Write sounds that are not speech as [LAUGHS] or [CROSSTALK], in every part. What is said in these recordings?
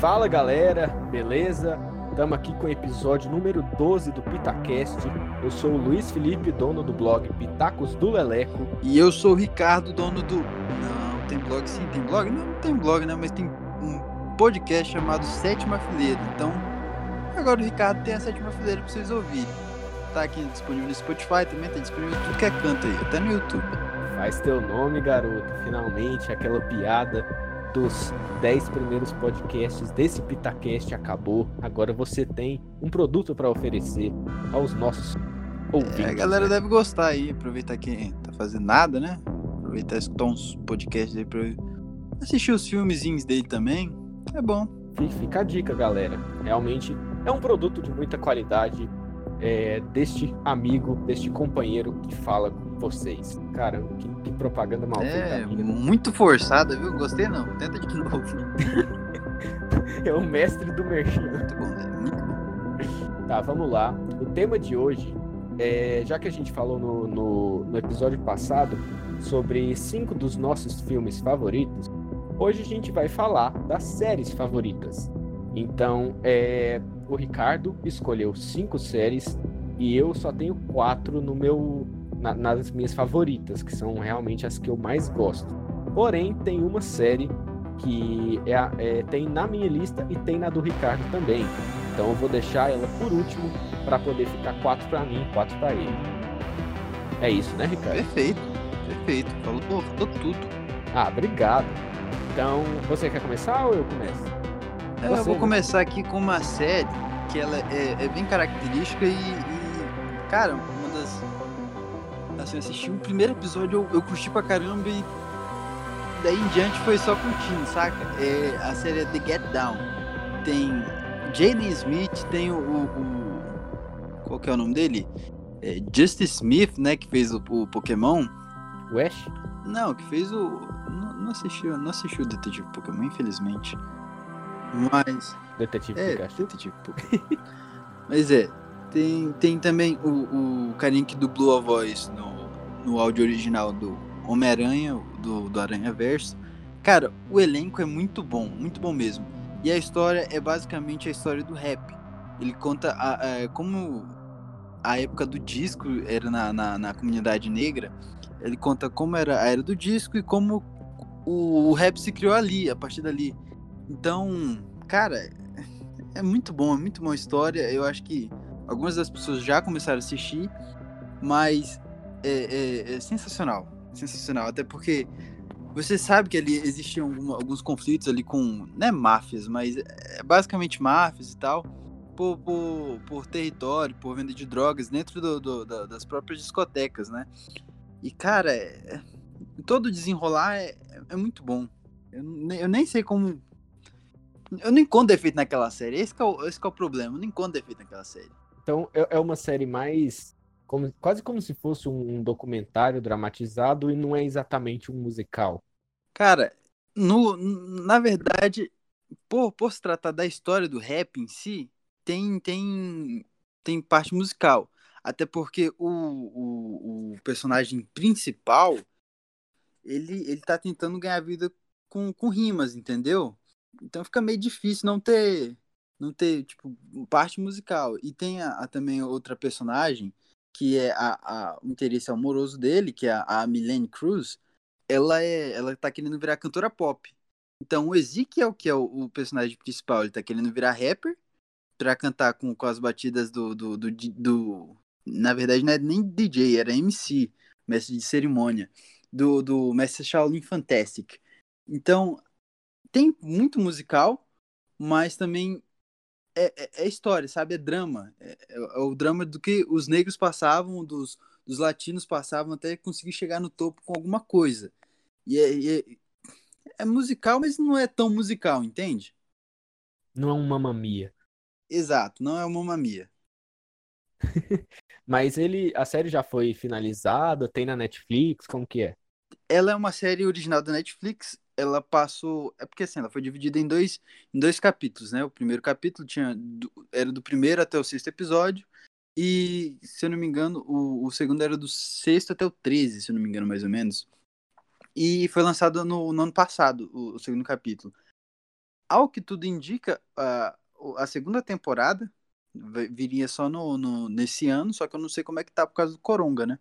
Fala galera, beleza? Estamos aqui com o episódio número 12 do Pitacast. Eu sou o Luiz Felipe, dono do blog Pitacos do Leleco. E eu sou o Ricardo, dono do. Não, tem blog sim, tem blog? Não, não tem blog, né? Mas tem um podcast chamado Sétima Fileira. Então, agora o Ricardo tem a Sétima Fileira pra vocês ouvirem. Tá aqui disponível no Spotify também, tá disponível em tudo que é canto aí, até no YouTube. Faz teu nome, garoto. Finalmente, aquela piada dos 10 primeiros podcasts desse Pitacast acabou. Agora você tem um produto para oferecer aos nossos ouvintes. É, a galera né? deve gostar aí, aproveitar que tá fazendo nada, né? Aproveitar escutar uns podcasts aí pra assistir os filmezinhos dele também. É bom. Fica a dica, galera. Realmente é um produto de muita qualidade é, deste amigo, deste companheiro que fala com vocês. Caramba, que, que propaganda mal feita. É, muito forçada, viu? Gostei não. Tenta de [LAUGHS] novo. É o mestre do merchan. Muito bom, né? Muito bom. Tá, vamos lá. O tema de hoje, é, já que a gente falou no, no, no episódio passado sobre cinco dos nossos filmes favoritos, hoje a gente vai falar das séries favoritas. Então, é, o Ricardo escolheu cinco séries e eu só tenho quatro no meu, na- nas minhas favoritas, que são realmente as que eu mais gosto. Porém, tem uma série que é, é, tem na minha lista e tem na do Ricardo também. Então eu vou deixar ela por último para poder ficar quatro para mim, quatro para ele. É isso, né, Ricardo? Perfeito, perfeito. Falou, falou tudo. Ah, obrigado. Então, você quer começar ou eu começo? É, Você, eu vou começar aqui com uma série que ela é, é bem característica e, e, cara, uma das. Assim, eu assisti o primeiro episódio, eu, eu curti pra caramba e daí em diante foi só curtindo, saca? É, a série é The Get Down. Tem Jaden Smith, tem o, o- o- Qual que é o nome dele? É, Justice Smith, né? Que fez o, o Pokémon. Ash? Não, que fez o. Não, não assistiu, não assistiu o Detetive Pokémon, infelizmente. Mas. Detetive É, Pikachu. detetive Pokémon. [LAUGHS] Mas é, tem, tem também o, o carinha que dublou a voz no, no áudio original do Homem-Aranha, do, do Aranha Verso. Cara, o elenco é muito bom, muito bom mesmo. E a história é basicamente a história do rap. Ele conta a, a- como a época do disco era na, na, na comunidade negra. Ele conta como era a era do disco e como o, o rap se criou ali, a partir dali. Então, cara, é muito bom, é muito boa história. Eu acho que algumas das pessoas já começaram a assistir, mas é, é- é sensacional. Sensacional. Até porque você sabe que ali existiam alguns conflitos ali com, não é máfias, mas é basicamente máfias e tal, por, por, por território, por venda de drogas dentro do- do- da- das próprias discotecas, né? E, cara, é- todo desenrolar é, é muito bom. Eu, eu nem sei como eu não encontro defeito naquela série. Esse que é o, esse é o problema. Eu não encontro defeito naquela série. Então, é é uma série mais. como- quase como se fosse um documentário dramatizado e não é exatamente um musical. Cara, no, na verdade, por, por se tratar da história do rap em si, tem, tem, tem parte musical. Até porque o, o, o personagem principal, ele, ele tá tentando ganhar vida com, com rimas, entendeu? Então fica meio difícil não ter, não ter tipo, parte musical. E tem a, a também outra personagem, que é a, a, o interesse amoroso dele, que é a, a Milene Cruz, ela é, ela tá querendo virar cantora pop. Então o Ezekiel, que é o, o personagem principal, ele tá querendo virar rapper pra cantar com, com as batidas do, do, do, do- Na verdade, não é nem DJ, era MC, mestre de cerimônia, do, do mestre Shaolin Fantastic. Então, tem muito musical, mas também é, é- é história, sabe? É drama. É, é- é o drama do que os negros passavam, dos, dos latinos passavam até conseguir chegar no topo com alguma coisa. E é, é- é musical, mas não é tão musical, entende? Não é um Mamma Mia. Exato, não é uma mamia. [LAUGHS] Mas ele, a série já foi finalizada, tem na Netflix, como que é? Ela é uma série original da Netflix. Ela passou. É porque assim, ela foi dividida em dois, em dois capítulos, né? O primeiro capítulo tinha, do- era do primeiro até o sexto episódio. E, se eu não me engano, o, o segundo era do sexto até o 13, se eu não me engano, mais ou menos. E foi lançado no, no ano passado, o, o segundo capítulo. ao que tudo indica, a, a segunda temporada viria só no, no, nesse ano, só que eu não sei como é que tá por causa do Coronga, né?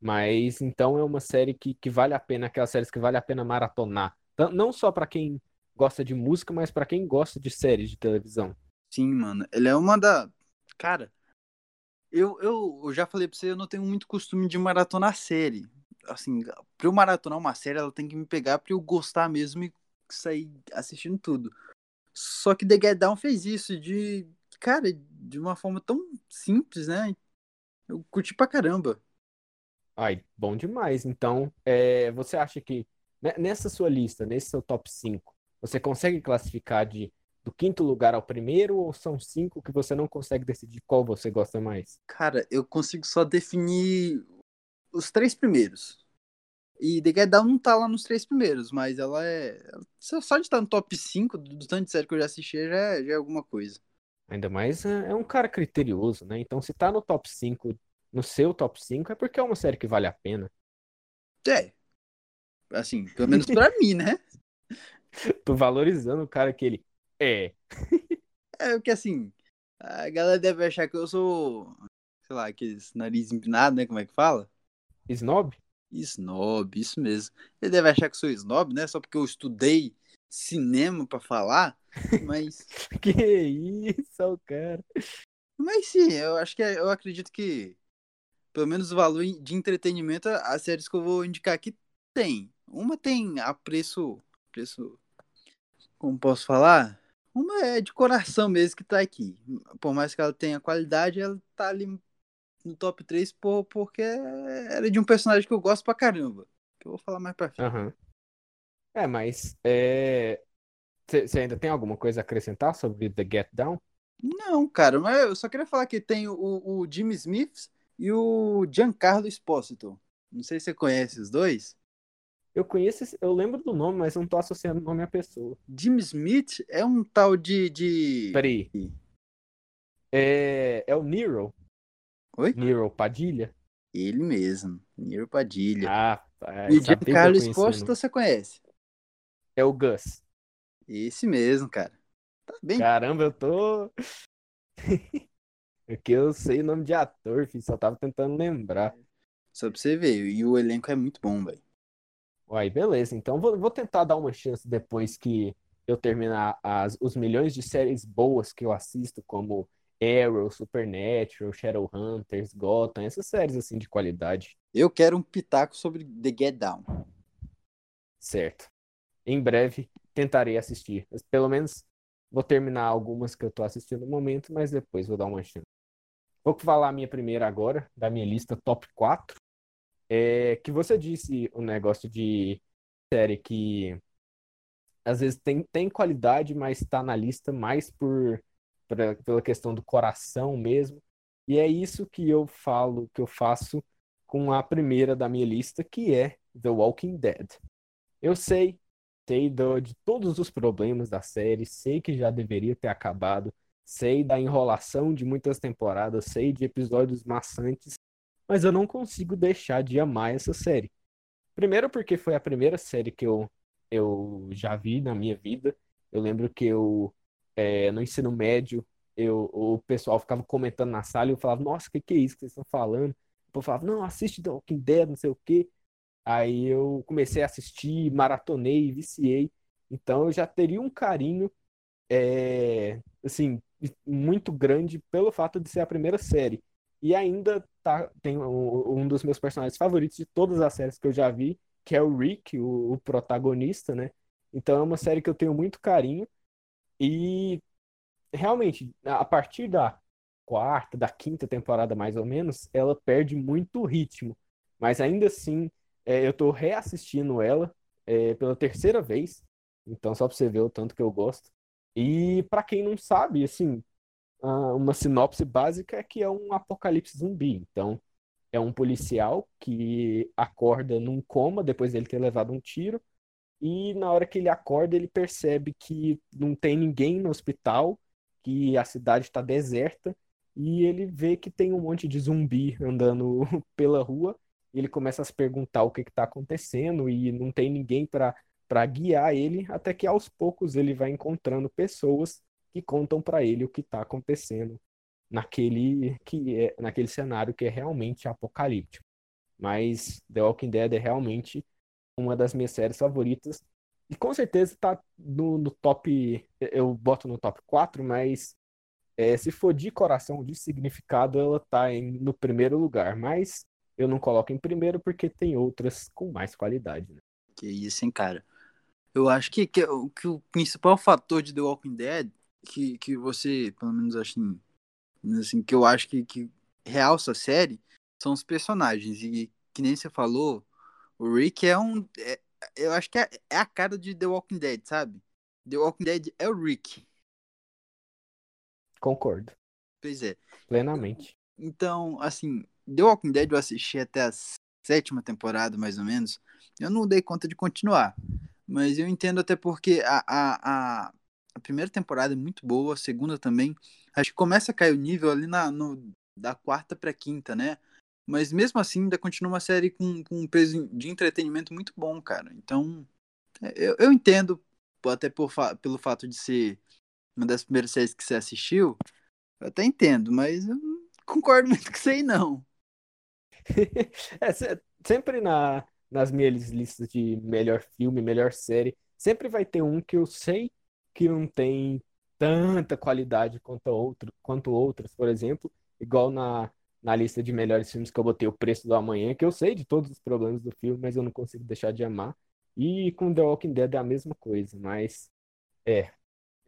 Mas então é uma série que, que vale a pena, aquelas séries que vale a pena maratonar. Não só para quem gosta de música, mas para quem gosta de séries de televisão. Sim, mano. Ele é uma da. Cara, eu, eu, eu já falei pra você, eu não tenho muito costume de maratonar série. Assim, pra eu maratonar uma série, ela tem que me pegar pra eu gostar mesmo e sair assistindo tudo. Só que The Get Down fez isso de, cara, de uma forma tão simples, né? Eu curti pra caramba. Ai, bom demais. Então, é, você acha que nessa sua lista, nesse seu top 5, você consegue classificar de do quinto lugar ao primeiro ou são cinco que você não consegue decidir qual você gosta mais? Cara, eu consigo só definir os três primeiros. E The Get Down não tá lá nos três primeiros, mas ela é. Só de estar no top 5 do tanto de série que eu já assisti já é, já é alguma coisa. Ainda mais é, é um cara criterioso, né? Então se tá no top 5, no seu top 5, é porque é uma série que vale a pena. É. Assim, pelo menos pra mim, né? [LAUGHS] Tô valorizando o cara que ele é. é porque assim, a galera deve achar que eu sou, sei lá, aqueles nariz empinado, né? Como é que fala? Snob? Snob, isso mesmo. Ele deve achar que sou snob, né? Só porque eu estudei cinema para falar, [LAUGHS] mas. que isso, cara. Mas sim, eu acho que é, eu acredito que pelo menos o valor de entretenimento as séries que eu vou indicar aqui tem. Uma tem a preço. preço. Como posso falar? Uma é de coração mesmo que tá aqui. Por mais que ela tenha qualidade, ela tá ali no top 3 por, porque era de um personagem que eu gosto pra caramba. Que eu vou falar mais pra frente. Uhum. É, mas é... Você ainda tem alguma coisa a acrescentar sobre The Get Down? Não, cara, mas eu só queria falar que tem o, o Jimmy Smith e o Giancarlo Esposito. Não sei se você conhece os dois. Eu conheço, eu lembro do nome, mas não tô associando o nome à pessoa. Jim Smith é um tal de. de... Peraí. É, é o Nero. Oi? Nero Padilha? Ele mesmo, Nero Padilha. Ah, é, e Carlos Esposito você conhece? É o Gus. Esse mesmo, cara. Tá bem. Caramba, eu tô. [LAUGHS] Aqui eu sei o nome de ator, filho, só tava tentando lembrar. Só pra você ver, e o elenco é muito bom, velho. Uai, beleza. Então vou, vou tentar dar uma chance depois que eu terminar as, os milhões de séries boas que eu assisto, como Arrow, Supernatural, Shadowhunters, Gotham, essas séries assim de qualidade. Eu quero um pitaco sobre The Get Down. Certo. Em breve tentarei assistir. Mas pelo menos vou terminar algumas que eu tô assistindo no momento, mas depois vou dar uma chance. Vou falar a minha primeira agora, da minha lista top 4. É que você disse o um negócio de série que às vezes tem, tem qualidade, mas está na lista mais por pra, pela questão do coração mesmo. E é isso que eu falo, que eu faço com a primeira da minha lista, que é The Walking Dead. Eu sei, sei do, de todos os problemas da série, sei que já deveria ter acabado, sei da enrolação de muitas temporadas, sei de episódios maçantes, mas eu não consigo deixar de amar essa série. Primeiro porque foi a primeira série que eu, eu já vi na minha vida. Eu lembro que eu é, no ensino médio, eu, o pessoal ficava comentando na sala e eu falava, nossa, o que, que é isso que vocês estão falando? Eu falava, não, assiste Walking Dead, não sei o quê. Aí eu comecei a assistir, maratonei, viciei. Então eu já teria um carinho, é, assim, muito grande pelo fato de ser a primeira série. E ainda tá, tem um, um dos meus personagens favoritos de todas as séries que eu já vi, que é o Rick, o, o protagonista, né? Então é uma série que eu tenho muito carinho. E realmente, a partir da quarta, da quinta temporada mais ou menos, ela perde muito ritmo. Mas ainda assim, é, eu tô reassistindo ela é, pela terceira vez. Então, só pra você ver o tanto que eu gosto. E para quem não sabe, assim, uma sinopse básica é que é um apocalipse zumbi. Então, é um policial que acorda num coma depois dele ter levado um tiro e na hora que ele acorda, ele percebe que não tem ninguém no hospital, que a cidade está deserta, e ele vê que tem um monte de zumbi andando [LAUGHS] pela rua. Ele começa a se perguntar o que está acontecendo, e não tem ninguém para guiar ele até que aos poucos ele vai encontrando pessoas que contam para ele o que está acontecendo naquele que é naquele cenário que é realmente apocalíptico. Mas The Walking Dead é realmente uma das minhas séries favoritas e com certeza está no, no, top, eu boto no top 4, mas é, se for de coração, de significado, ela está no primeiro lugar, mas eu não coloco em primeiro porque tem outras com mais qualidade. Né? Que isso, hein, cara. Eu acho que, que, que o principal fator de The Walking Dead, que, que você, pelo menos assim, assim que eu acho que, que realça a série, são os personagens. E que nem você falou, o Rick é um. É, eu acho que é, é, a cara de The Walking Dead, sabe? The Walking Dead é o Rick. Concordo. Pois é. Plenamente. Então, assim, The Walking Dead eu assisti até a sétima temporada, mais ou menos. Eu não dei conta de continuar. Mas eu entendo até porque a, a, a, a primeira temporada é muito boa, a segunda também. Acho que começa a cair o nível ali na, no, da quarta pra quinta, né? Mas mesmo assim, ainda continua uma série com, com um peso de entretenimento muito bom, cara. Então, é, eu, eu entendo, até por, pelo fato de ser uma das primeiras séries que você assistiu, eu até entendo, mas eu não concordo [LAUGHS] muito com isso aí, não. [LAUGHS] é, sempre na, nas minhas listas de melhor filme, melhor série, sempre vai ter um que eu sei que não tem tanta qualidade quanto, outro, quanto outros, por exemplo, igual na, na lista de melhores filmes que eu botei O Preço do Amanhã, que eu sei de todos os problemas do filme, mas eu não consigo deixar de amar. E com The Walking Dead é a mesma coisa, mas é,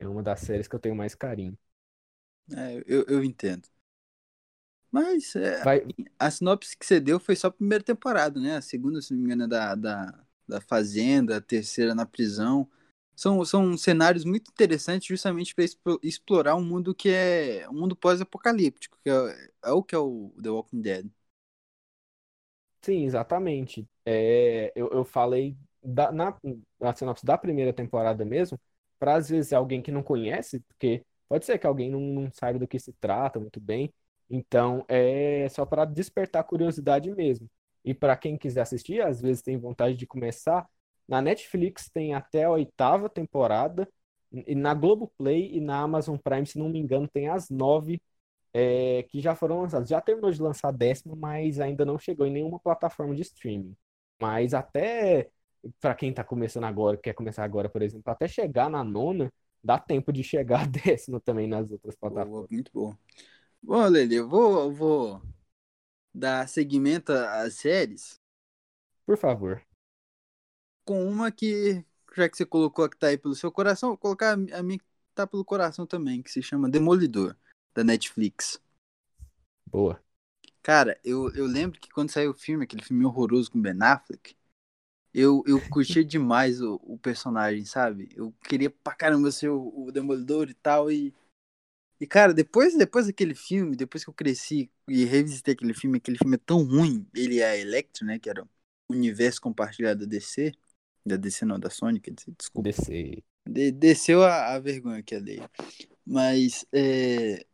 é uma das séries que eu tenho mais carinho. É, eu, eu entendo. Mas é, Vai... a sinopse que você deu foi só a primeira temporada, né? A segunda, se não me engano, é da, da, da Fazenda, a terceira na prisão. São, são cenários muito interessantes justamente para explorar um mundo que é um mundo pós-apocalíptico, que é, é, o que é o The Walking Dead. Sim, exatamente. É, eu, eu falei da, na, na sinopse da primeira temporada mesmo, para às vezes alguém que não conhece, porque pode ser que alguém não, não saiba do que se trata muito bem, então, é só para despertar curiosidade mesmo. E para quem quiser assistir, às vezes tem vontade de começar, na Netflix tem até a oitava temporada, e na Globoplay e na Amazon Prime, se não me engano, tem as nove é, que já foram lançadas. Já terminou de lançar a décima, mas ainda não chegou em nenhuma plataforma de streaming. Mas até para quem está começando agora, quer começar agora, por exemplo, até chegar na nona, dá tempo de chegar [LAUGHS] a décima também nas outras plataformas. Boa, muito bom. Bom, Lele, eu vou, eu vou dar seguimento às séries. Por favor. Com uma que, já que você colocou a que tá aí pelo seu coração, vou colocar a minha que tá pelo coração também, que se chama Demolidor, da Netflix. Boa. Cara, eu, eu lembro que quando saiu o filme, aquele filme horroroso com Ben Affleck, eu, eu curtia [LAUGHS] demais o, o personagem, sabe? Eu queria pra caramba ser o, o Demolidor e tal, e e, cara, depois, depois daquele filme, depois que eu cresci e revisitei aquele filme, aquele filme é tão ruim. Ele é a Electro, né? Que era o universo compartilhado da DC. Da DC não, da Sony, quer dizer, desculpa. DC. De, desceu a, a vergonha que é dele. Mas, é,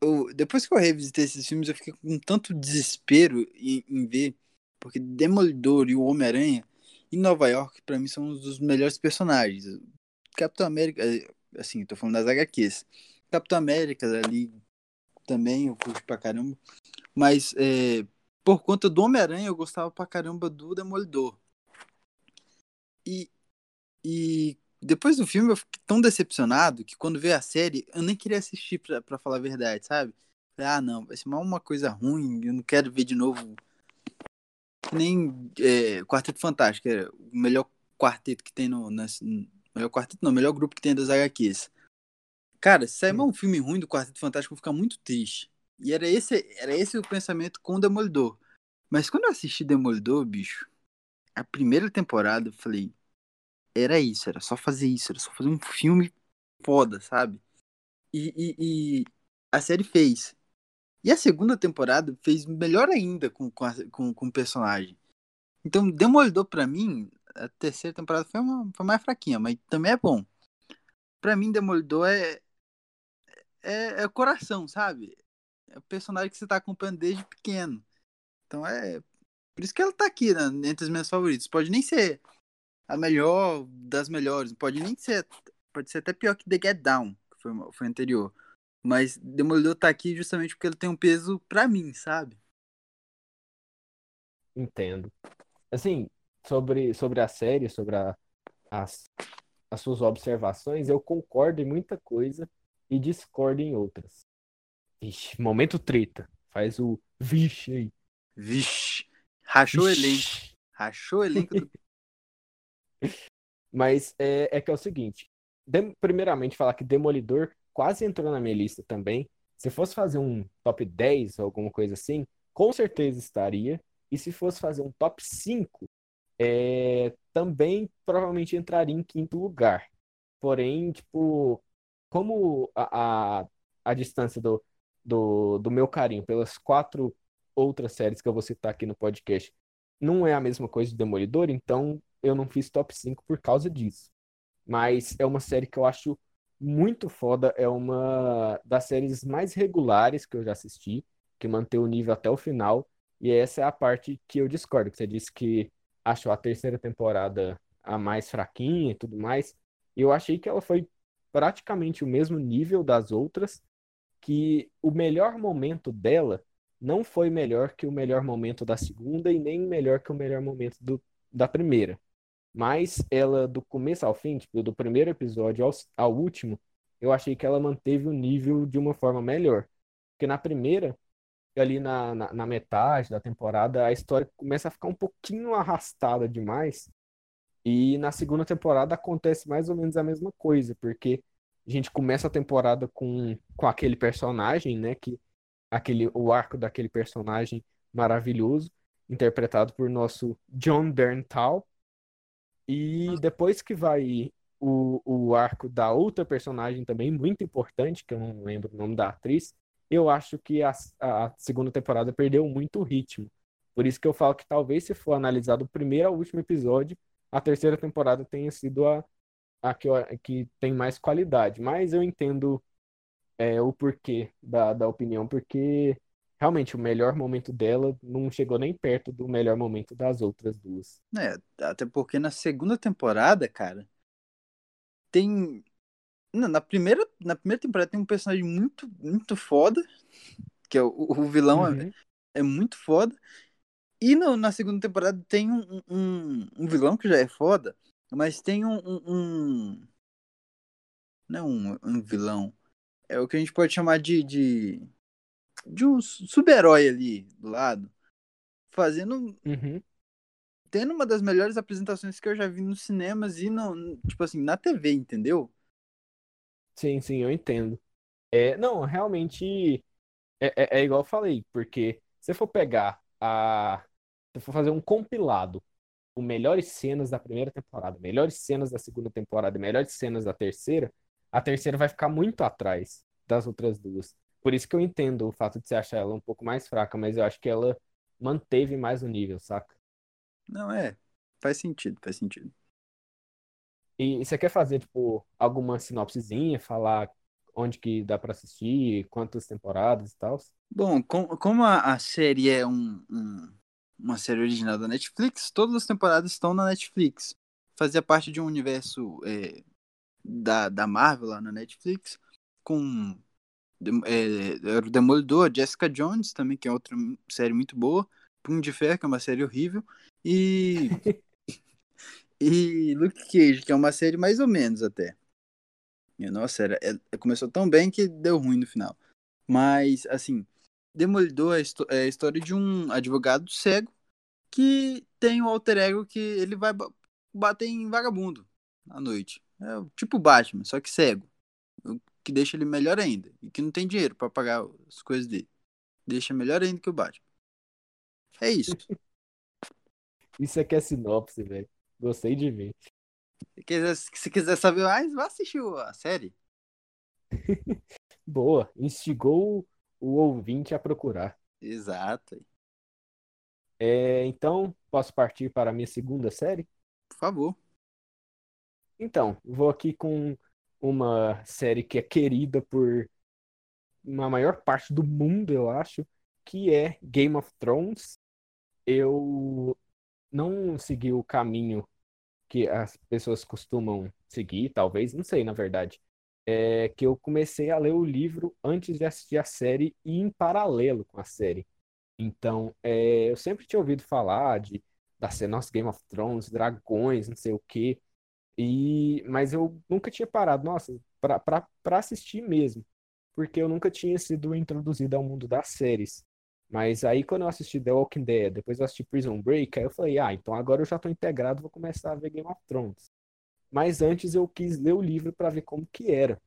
eu, depois que eu revisitei esses filmes, eu fiquei com tanto desespero em, em ver. Porque Demolidor e o Homem-Aranha em Nova York, para mim, são um dos melhores personagens. Capitão América, é, assim, tô falando das HQs. Capitão América ali também, eu curto pra caramba. Mas é, por conta do Homem-Aranha, eu gostava pra caramba do Demolidor. E, e depois do filme eu fiquei tão decepcionado que quando veio a série, eu nem queria assistir pra, pra falar a verdade, sabe? Ah, não, vai ser mal uma coisa ruim, eu não quero ver de novo. Nem é, Quarteto Fantástico, é o melhor quarteto que tem no. Nas, melhor quarteto, não, melhor grupo que tem das HQs. Cara, se sair um filme ruim do Quarteto Fantástico, eu vou ficar muito triste. E era esse, era esse o pensamento com o Demolidor. Mas quando eu assisti Demolidor, bicho, a primeira temporada, eu falei, era isso, era só fazer isso, era só fazer um filme foda, sabe? E, e, e a série fez. E a segunda temporada fez melhor ainda com, com, a, com, com o personagem. Então, Demolidor, para mim, a terceira temporada foi, uma, foi mais fraquinha, mas também é bom. Pra mim, Demolidor é, é, é o coração, sabe? É o personagem que você tá acompanhando desde pequeno. Então é. Por isso que ela tá aqui, né, entre os meus favoritos. Pode nem ser a melhor das melhores. Pode nem ser. Pode ser até pior que The Get Down, que foi, foi anterior. Mas Demolidor tá aqui justamente porque ele tem um peso pra mim, sabe? Entendo. Assim, sobre, sobre a série, sobre a, as, as suas observações, eu concordo em muita coisa e discordo em outras. Vixe, momento treta. Faz o vixe aí. Vixe. Rachou o elenco. Rachou o elenco do... [LAUGHS] Mas é, é que é o seguinte. De, primeiramente, falar que Demolidor quase entrou na minha lista também. Se fosse fazer um top 10 ou alguma coisa assim, com certeza estaria. E se fosse fazer um top 5, é, também provavelmente entraria em quinto lugar. Porém, tipo, como a, a, a distância do, do, do meu carinho pelas quatro outras séries que eu vou citar aqui no podcast não é a mesma coisa do Demolidor, então eu não fiz top 5 por causa disso. Mas é uma série que eu acho muito foda, é uma das séries mais regulares que eu já assisti, que mantém o nível até o final, e essa é a parte que eu discordo, que você disse que achou a terceira temporada a mais fraquinha e tudo mais. Eu achei que ela foi praticamente o mesmo nível das outras, que o melhor momento dela não foi melhor que o melhor momento da segunda e nem melhor que o melhor momento do, da primeira. Mas ela, do começo ao fim, tipo, do primeiro episódio ao, ao último, eu achei que ela manteve o nível de uma forma melhor. Porque na primeira, ali na, na, na, metade da temporada, a história começa a ficar um pouquinho arrastada demais. E na segunda temporada acontece mais ou menos a mesma coisa, porque a gente começa a temporada com, com aquele personagem, né? Que, aquele, o arco daquele personagem maravilhoso, interpretado por nosso John Berntal. E depois que vai o, o arco da outra personagem também, muito importante, que eu não lembro o nome da atriz, eu acho que a, a segunda temporada perdeu muito ritmo. Por isso que eu falo que talvez se for analisado o primeiro ao último episódio, a terceira temporada tenha sido a, a que, a que tem mais qualidade. Mas eu entendo é, o porquê da, da opinião, porque realmente o melhor momento dela não chegou nem perto do melhor momento das outras duas. É, até porque na segunda temporada, cara, tem na primeira, na primeira temporada tem um personagem muito, muito foda, que é o, o vilão é, uhum. é, é, muito foda. E no, na segunda temporada tem um, um, um, vilão que já é foda, mas tem um. um não é um, um vilão. É o que a gente pode chamar de. de, de um super-herói ali do lado. Fazendo. Uhum. Tendo uma das melhores apresentações que eu já vi nos cinemas e no, tipo assim, na TV, entendeu? Sim, sim, eu entendo. É, não, realmente é, é, é igual eu falei, porque se for pegar a. Se for fazer um compilado com melhores cenas da primeira temporada, melhores cenas da segunda temporada e melhores cenas da terceira, a terceira vai ficar muito atrás das outras duas. Por isso que eu entendo o fato de você achar ela um pouco mais fraca, mas eu acho que ela manteve mais o nível, saca? Não, é. Faz sentido, faz sentido. E você quer fazer, tipo, alguma sinopsezinha, falar onde que dá para assistir, quantas temporadas e tal? Bom, com, como a, a, série é um, um, uma série original da Netflix, todas as temporadas estão na Netflix. Fazia parte de um universo é, da, da Marvel lá na Netflix, com é, o Demolidor, Jessica Jones também, que é outra série muito boa, Punho de Ferro, que é uma série horrível, e [LAUGHS] e Luke Cage, que é uma série mais ou menos até. Nossa, era, é, começou tão bem que deu ruim no final. Mas, assim, Demolidor é, é a história de um advogado cego que tem um alter ego que ele vai bater em vagabundo à noite. É tipo Batman, só que cego. O que deixa ele melhor ainda. E que não tem dinheiro para pagar as coisas dele. Deixa melhor ainda que o Batman. É isso. [LAUGHS] isso aqui é sinopse, velho. Gostei de ver. Se quiser, se quiser saber mais, vá assistir a série. [LAUGHS] Boa, instigou o ouvinte a procurar. Exato. É, então, posso partir para a minha segunda série? Por favor. Então, vou aqui com uma série que é querida por uma maior parte do mundo, eu acho, que é Game of Thrones. Eu não segui o caminho que as pessoas costumam seguir, talvez, não sei, na verdade, é que eu comecei a ler o livro antes de assistir a série e em paralelo com a série. Então, é, eu sempre tinha ouvido falar de da série nossa Game of Thrones, dragões, não sei o quê. E mas eu nunca tinha parado, nossa, para assistir mesmo, porque eu nunca tinha sido introduzido ao mundo das séries. Mas aí quando eu assisti The Walking Dead, depois eu assisti Prison Break, aí eu falei, ah, então agora eu já tô integrado, vou começar a ver Game of Thrones. Mas antes eu quis ler o livro para ver como que era.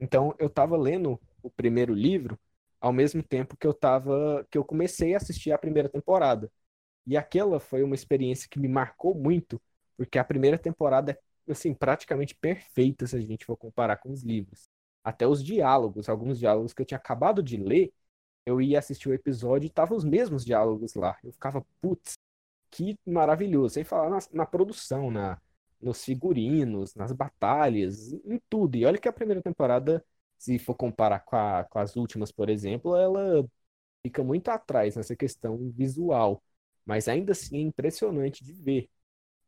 Então eu tava lendo o primeiro livro ao mesmo tempo que eu tava que eu comecei a assistir a primeira temporada. E aquela foi uma experiência que me marcou muito, porque a primeira temporada é assim praticamente perfeita se a gente for comparar com os livros. Até os diálogos, alguns diálogos que eu tinha acabado de ler, eu ia assistir o episódio e tava os mesmos diálogos lá. Eu ficava, putz, que maravilhoso. Sem falar na, na produção, na, nos figurinos, nas batalhas, em tudo. E olha que a primeira temporada, se for comparar com, a, com as últimas, por exemplo, ela fica muito atrás nessa questão visual. Mas ainda assim é impressionante de ver.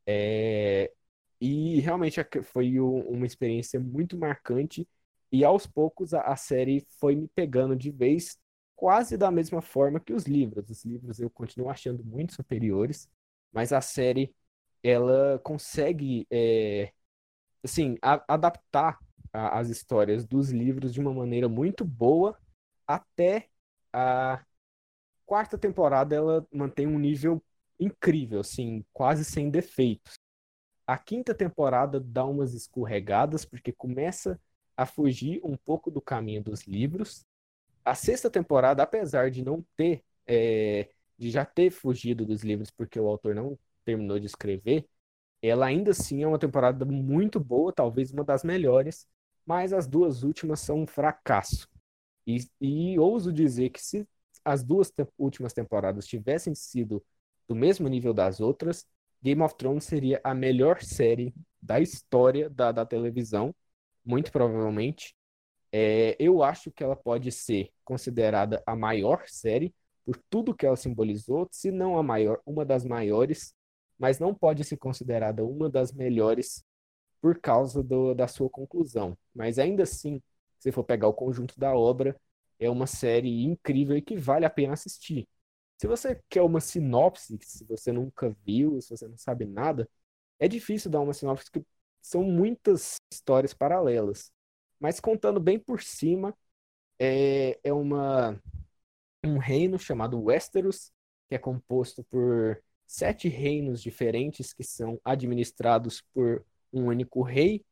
É... E realmente foi uma experiência muito marcante. E aos poucos a, série foi me pegando de vez, quase da mesma forma que os livros. Os livros eu continuo achando muito superiores, mas a série ela consegue é, assim a, adaptar a, as histórias dos livros de uma maneira muito boa até a quarta temporada ela mantém um nível incrível, assim, quase sem defeitos. A quinta temporada dá umas escorregadas porque começa a fugir um pouco do caminho dos livros. A sexta temporada, apesar de não ter, é, de já ter fugido dos livros porque o autor não terminou de escrever, ela ainda assim é uma temporada muito boa, talvez uma das melhores, mas as duas últimas são um fracasso. E, e ouso dizer que se as duas te últimas temporadas tivessem sido do mesmo nível das outras, Game of Thrones seria a melhor série da história da, da televisão, muito provavelmente. É, eu acho que ela pode ser considerada a maior série por tudo que ela simbolizou, se não a maior, uma das maiores, mas não pode ser considerada uma das melhores por causa do, da sua conclusão. Mas ainda assim, se for pegar o conjunto da obra, é uma série incrível e que vale a pena assistir. Se você quer uma sinopse, se você nunca viu, se você não sabe nada, é difícil dar uma sinopse porque são muitas histórias paralelas. Mas contando bem por cima, é, é uma, um reino chamado Westeros, que é composto por sete reinos diferentes que são administrados por um único rei.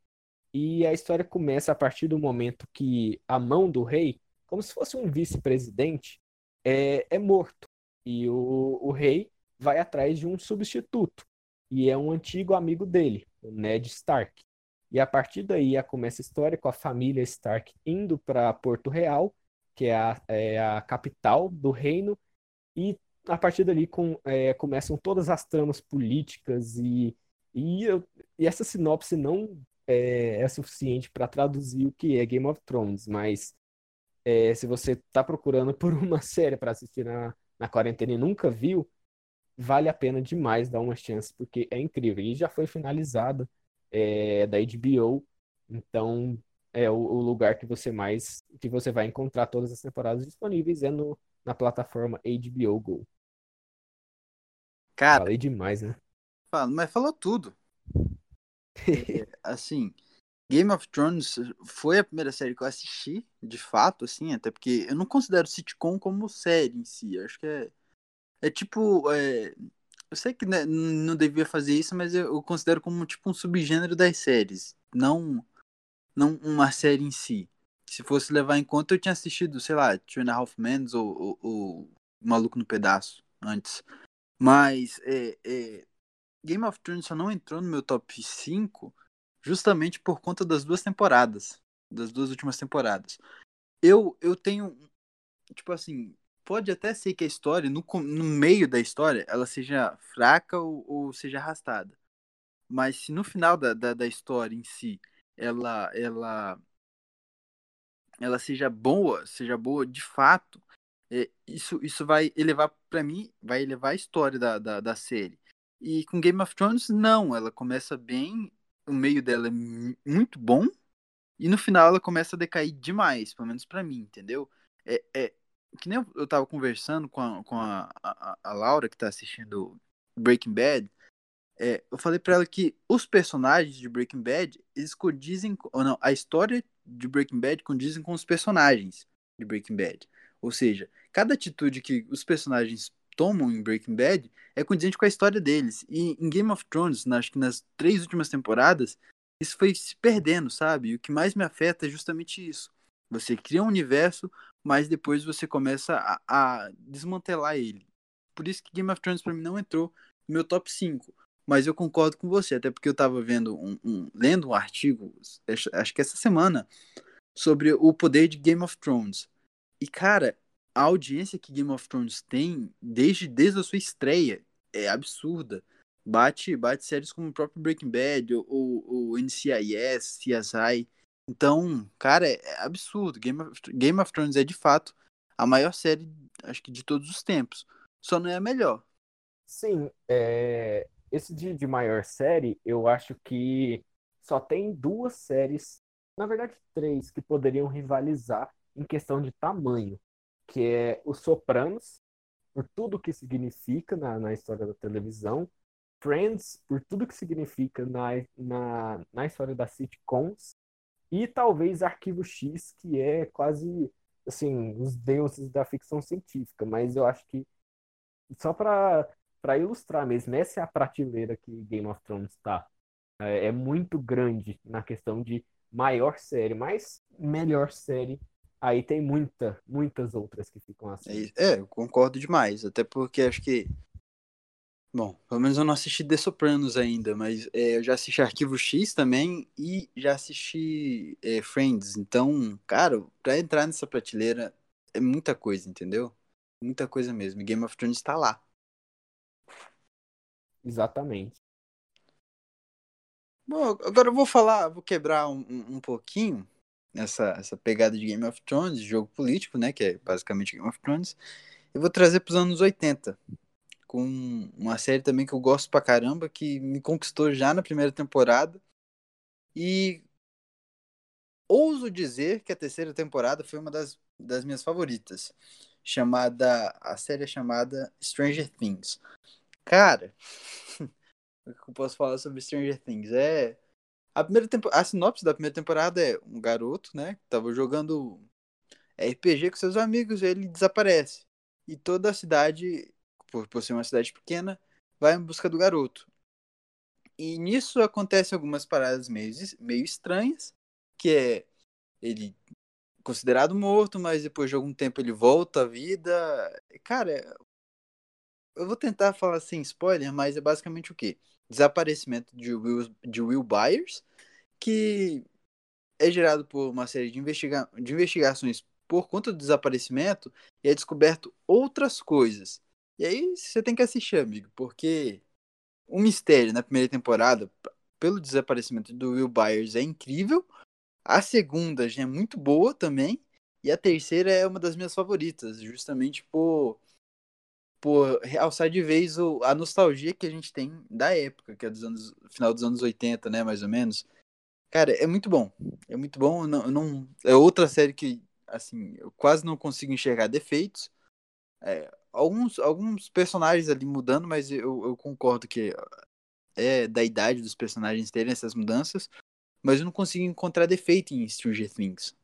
E a história começa a partir do momento que a mão do rei como se fosse um vice-presidente, é, é morto. E o, o rei vai atrás de um substituto. E é um antigo amigo dele, o Ned Stark. E a partir daí começa a história com a família Stark indo para Porto Real, que é a, é a, capital do reino, e a partir dali com, é, começam todas as tramas políticas e, e, e essa sinopse não é, é suficiente para traduzir o que é Game of Thrones, mas é, se você está procurando [LAUGHS] por uma série para assistir na, na quarentena e nunca viu, vale a pena demais dar uma chance, porque é incrível. E já foi finalizada é, da HBO, então é o, o, lugar que você mais que você vai encontrar todas as temporadas disponíveis é no, na plataforma HBO Go. Cara, falei demais, né? Mas falou tudo. [LAUGHS] é, assim, Game of Thrones foi a primeira série que eu assisti, de fato, assim, até porque eu não considero sitcom como série em si. Acho que é. É tipo. É, eu sei que né, não devia fazer isso, mas eu, considero como tipo um subgênero das séries. Não, não uma série em si. Se fosse levar em conta, eu tinha assistido, sei lá, Two and a Half Men ou, ou, ou Maluco no Pedaço antes. Mas é, é, Game of Thrones só não entrou no meu top 5 justamente por conta das duas temporadas, das duas últimas temporadas. Eu, eu tenho, tipo assim, pode até ser que a história, no, no meio da história, ela seja fraca ou, ou seja arrastada. Mas se no final da, da, da história em si, ela, ela, ela seja boa, seja boa de fato, é, isso, isso vai elevar, para mim, vai elevar a história da, da, da série. E com Game of Thrones, não. Ela começa bem, o meio dela é muito bom, e no final ela começa a decair demais, pelo menos para mim, entendeu? É, é, que nem eu, eu tava conversando com a, com a, a, a Laura, que tá assistindo Breaking Bad, é, eu falei para ela que os personagens de Breaking Bad, eles condizem, ou não, a história de Breaking Bad condizem com os personagens de Breaking Bad. Ou seja, cada atitude que os personagens tomam em Breaking Bad é condizente com a história deles. E em Game of Thrones, acho que nas três últimas temporadas, isso foi se perdendo, sabe? E o que mais me afeta é justamente isso. Você cria um universo, mas depois você começa a, a desmantelar ele. Por isso que Game of Thrones para mim não entrou no meu top 5. Mas eu concordo com você, até porque eu estava vendo um, um, lendo um artigo, acho que essa semana, sobre o poder de Game of Thrones. E cara, a audiência que Game of Thrones tem desde, desde a sua estreia é absurda. Bate, bate séries como o próprio Breaking Bad, ou o NCIS, CSI. Então, cara, é absurdo. Game of, Game of Thrones é de fato a maior série, acho que de todos os tempos. Só não é a melhor. Sim, é... esse de, de maior série, eu acho que só tem duas séries, na verdade três, que poderiam rivalizar em questão de tamanho, que é Os Sopranos, por tudo que significa na, na história da televisão, Friends, por tudo que significa na, na, na história das sitcoms, e talvez Arquivo X, que é quase assim, os deuses da ficção científica, mas eu acho que só para para ilustrar mesmo, essa é a prateleira que Game of Thrones está. É, é, muito grande na questão de maior série, mas melhor série. Aí tem muita, muitas outras que ficam assim. É, é eu concordo demais, até porque acho que Bom, pelo menos eu não assisti The Sopranos ainda, mas é, eu já assisti Arquivo X também e já assisti é, Friends. Então, cara, pra entrar nessa prateleira é muita coisa, entendeu? Muita coisa mesmo. Game of Thrones tá lá. Exatamente. Bom, agora eu vou falar, vou quebrar um, um pouquinho essa, essa pegada de Game of Thrones, jogo político, né? Que é basicamente Game of Thrones. Eu vou trazer pros anos 80 com uma série também que eu gosto pra caramba, que me conquistou já na primeira temporada. E ouso dizer que a terceira temporada foi uma das, das minhas favoritas. Chamada. A série é chamada Stranger Things. Cara, [LAUGHS] o que eu posso falar sobre Stranger Things? É. A, primeira tempo... a sinopse da primeira temporada é um garoto, né? Que tava jogando RPG com seus amigos, ele desaparece. E toda a cidade por, por ser uma cidade pequena, vai em busca do garoto. E nisso acontecem algumas paradas meio, meio estranhas, que é ele considerado morto, mas depois de algum tempo ele volta à vida. Cara, eu vou tentar falar sem spoiler, mas é basicamente o quê? Desaparecimento de Will, de Will Byers, que é gerado por uma série de, investiga de investigações por conta do desaparecimento e é descoberto outras coisas. E aí você tem que assistir, amigo, porque o mistério na primeira temporada, pelo desaparecimento do Will Byers, é incrível. A segunda já é muito boa também. E a terceira é uma das minhas favoritas, justamente por, por realçar de vez o, a nostalgia que a gente tem da época, que é dos anos, final dos anos 80, né, mais ou menos. Cara, é muito bom. É muito bom. Não, não, é outra série que, assim, eu quase não consigo enxergar defeitos. É, alguns, alguns personagens ali mudando, mas eu, eu concordo que é da idade dos personagens terem essas mudanças, mas eu não consigo encontrar defeito em Stranger Things.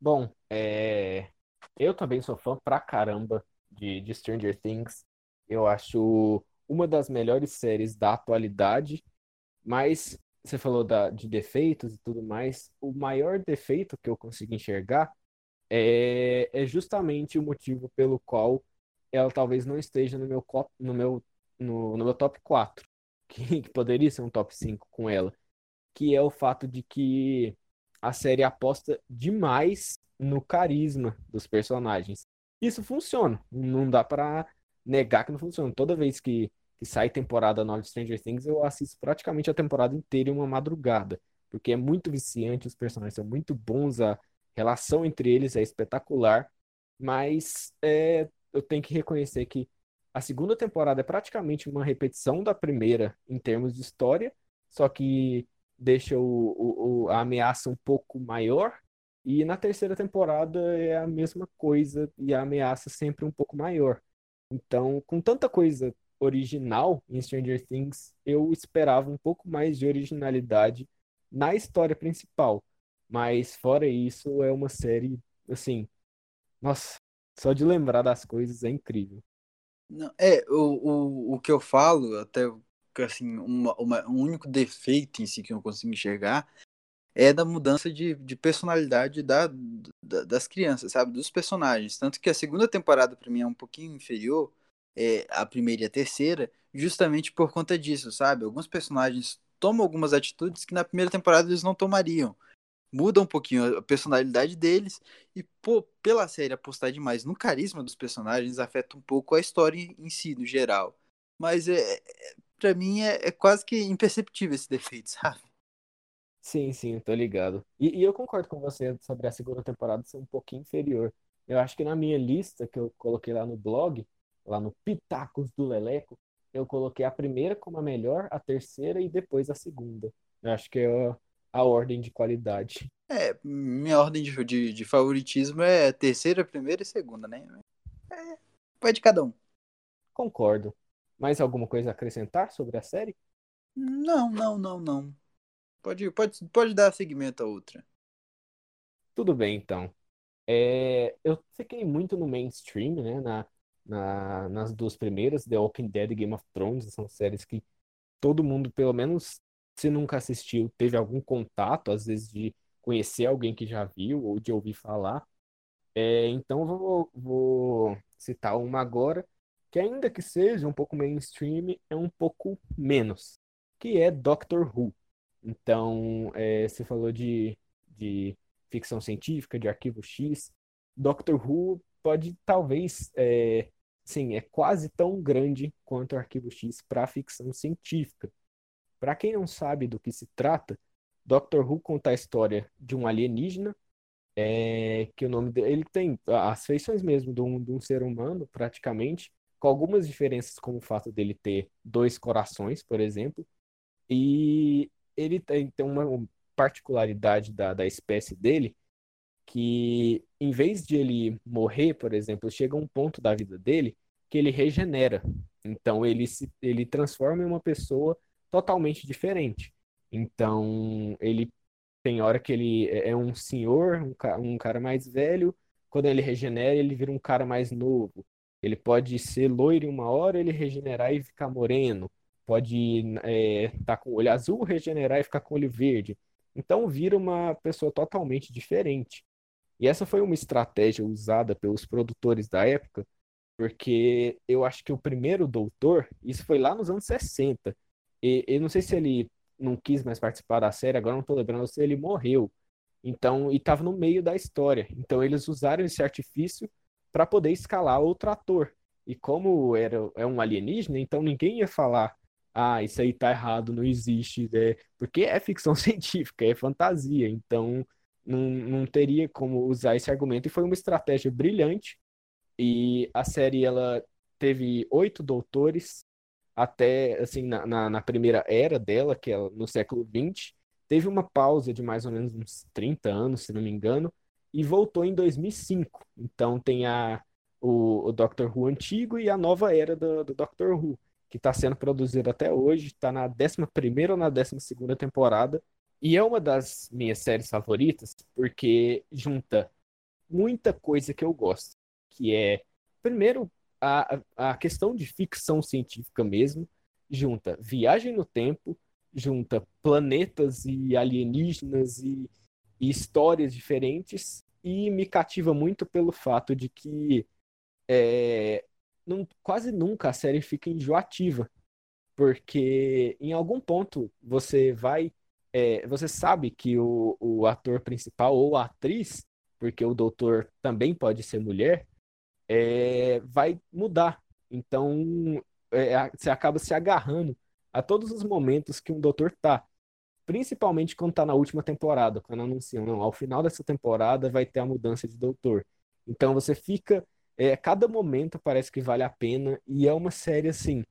Bom, é... eu também sou fã pra caramba de, de Stranger Things. Eu acho uma das melhores séries da atualidade, mas você falou da, de defeitos e tudo mais. O maior defeito que eu consigo enxergar é, é justamente o motivo pelo qual ela talvez não esteja no meu, no meu, no, no meu top 4, [LAUGHS] que, que poderia ser um top 5 com ela, que é o fato de que a série aposta demais no carisma dos personagens. Isso funciona, não dá para negar que não funciona. Toda vez que, que sai temporada nova de Stranger Things, eu assisto praticamente a temporada inteira em uma madrugada, porque é muito viciante, os personagens são muito bons, a, relação entre eles é espetacular, mas é, eu tenho que reconhecer que A segunda temporada é praticamente uma repetição da primeira em termos de história, só que deixa o, o, a ameaça um pouco maior. E na terceira temporada é a mesma coisa e a ameaça sempre um pouco maior. Então, com tanta coisa original em Stranger Things, eu esperava um pouco mais de originalidade na história principal. Mas fora isso, é uma série assim, nossa, só de lembrar das coisas é incrível. Não, é, o, o, o que eu falo, até assim, uma, uma, um único defeito em si que eu consigo enxergar é da mudança de, de personalidade da, da, das crianças, sabe? Dos personagens. Tanto que a segunda temporada, para mim, é um pouquinho inferior é, à primeira e à terceira, justamente por conta disso, sabe? Alguns personagens tomam algumas atitudes que na primeira temporada eles não tomariam muda um pouquinho a personalidade deles e pô, pela série apostar demais no carisma dos personagens afeta um pouco a história em si, no geral. Mas é, é para mim é, é, quase que imperceptível esse defeito, [LAUGHS] sabe? Sim, sim, tô ligado. E, e, eu concordo com você sobre a segunda temporada ser um pouquinho inferior. Eu acho que na minha lista que eu coloquei lá no blog, lá no Pitacos do Leleco, eu coloquei a primeira como a melhor, a terceira e depois a segunda. Eu acho que eu, a ordem de qualidade. É, minha ordem de, de, de favoritismo é terceira, primeira e segunda, né? É, vai de cada um. Concordo. Mais alguma coisa a acrescentar sobre a série? Não, não, não, não. Pode, pode, pode dar seguimento a outra. Tudo bem, então. É, eu fiquei muito no mainstream, né? Na, na, nas duas primeiras, The Walking Dead e Game of Thrones, são séries que todo mundo, pelo menos se nunca assistiu, teve algum contato, às vezes, de conhecer alguém que já viu ou de ouvir falar. É, então, vou, vou citar uma agora, que ainda que seja um pouco mainstream, é um pouco menos, que é Doctor Who. Então, é, você falou de, de ficção científica, de arquivo X. Doctor Who pode, talvez, é, sim, é quase tão grande quanto o arquivo X para ficção científica. Para quem não sabe do que se trata, Doctor Who conta a história de um alienígena, é, que o nome dele ele tem as feições mesmo de um, de um ser humano, praticamente, com algumas diferenças, como o fato dele ter dois corações, por exemplo, e ele tem, tem uma particularidade da, da espécie dele, que em vez de ele morrer, por exemplo, chega um ponto da vida dele que ele regenera. Então ele se ele transforma em uma pessoa totalmente diferente. Então, ele tem hora que ele é, é um senhor, um, um cara mais velho, quando ele regenera, ele vira um cara mais novo. Ele pode ser loiro uma hora, ele regenerar e ficar moreno. Pode estar é, tá com o olho azul, regenerar e ficar com o olho verde. Então vira uma pessoa totalmente diferente. E essa foi uma estratégia usada pelos produtores da época, porque eu acho que o primeiro doutor, isso foi lá nos anos 60, e eu não sei se ele não quis mais participar da série, agora não tô lembrando se ele morreu. Então, e tava no meio da história. Então eles usaram esse artifício para poder escalar outro ator. E como era é um alienígena, então ninguém ia falar: "Ah, isso aí tá errado, não existe", né? porque é ficção [LAUGHS] científica, é fantasia. Então, não, não teria como usar esse argumento e foi uma estratégia brilhante. E a série ela teve oito doutores, até assim na, na, na, primeira era dela, que é no século XX, teve uma pausa de mais ou menos uns 30 anos, se não me engano, e voltou em 2005. Então tem a, o, o Doctor Who antigo e a nova era do, do Doctor Who, que está sendo produzido até hoje, está na 11 ou na 12 temporada, e é uma das minhas séries favoritas, porque junta muita coisa que eu gosto, que é, primeiro, a, a questão de ficção científica mesmo, junta viagem no tempo, junta planetas e alienígenas e, e histórias diferentes, e me cativa muito pelo fato de que é, não, quase nunca a série fica enjoativa, porque em algum ponto você vai. É, você sabe que o, o ator principal ou a atriz, porque o doutor também pode ser mulher, é, vai mudar. Então, é, você acaba se agarrando a todos os momentos que um doutor tá. Principalmente quando tá na última temporada, quando anunciam, não, ao final dessa temporada vai ter a mudança de doutor. Então você fica É, cada momento parece que vale a pena e é uma série assim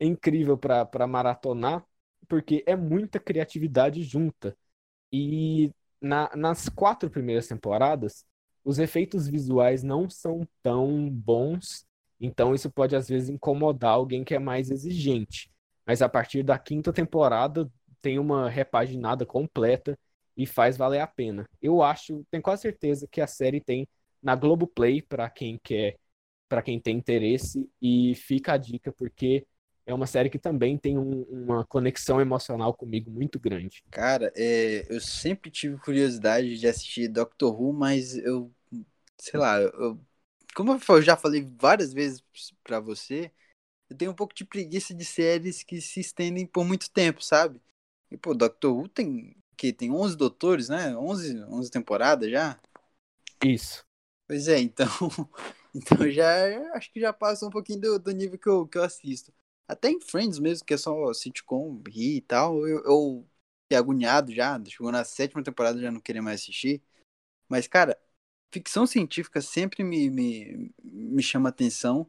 incrível para maratonar, porque é muita criatividade junta. E na, nas quatro primeiras temporadas, os efeitos visuais não são tão bons, então isso pode às vezes incomodar alguém que é mais exigente. Mas a partir da quinta temporada tem uma repaginada completa e faz valer a pena. Eu acho, tenho quase certeza que a série tem na Globoplay para quem quer, para quem tem interesse e fica a dica porque é uma série que também tem um, uma conexão emocional comigo muito grande. Cara, é, eu sempre tive curiosidade de assistir Doctor Who, mas eu, sei lá, eu, como eu já falei várias vezes para você, eu tenho um pouco de preguiça de séries que se estendem por muito tempo, sabe? E, pô, Doctor Who tem, que tem 11 doutores, né? 11, 11 temporadas já? Isso. Pois é, então, [LAUGHS] então já acho que já passa um pouquinho do, do nível que eu, que eu assisto. Até em Friends mesmo, que é só sitcom, rir e tal, eu, eu fiquei agoniado já. Chegou na sétima temporada já não queria mais assistir. Mas, cara, ficção científica sempre me, me, me chama atenção.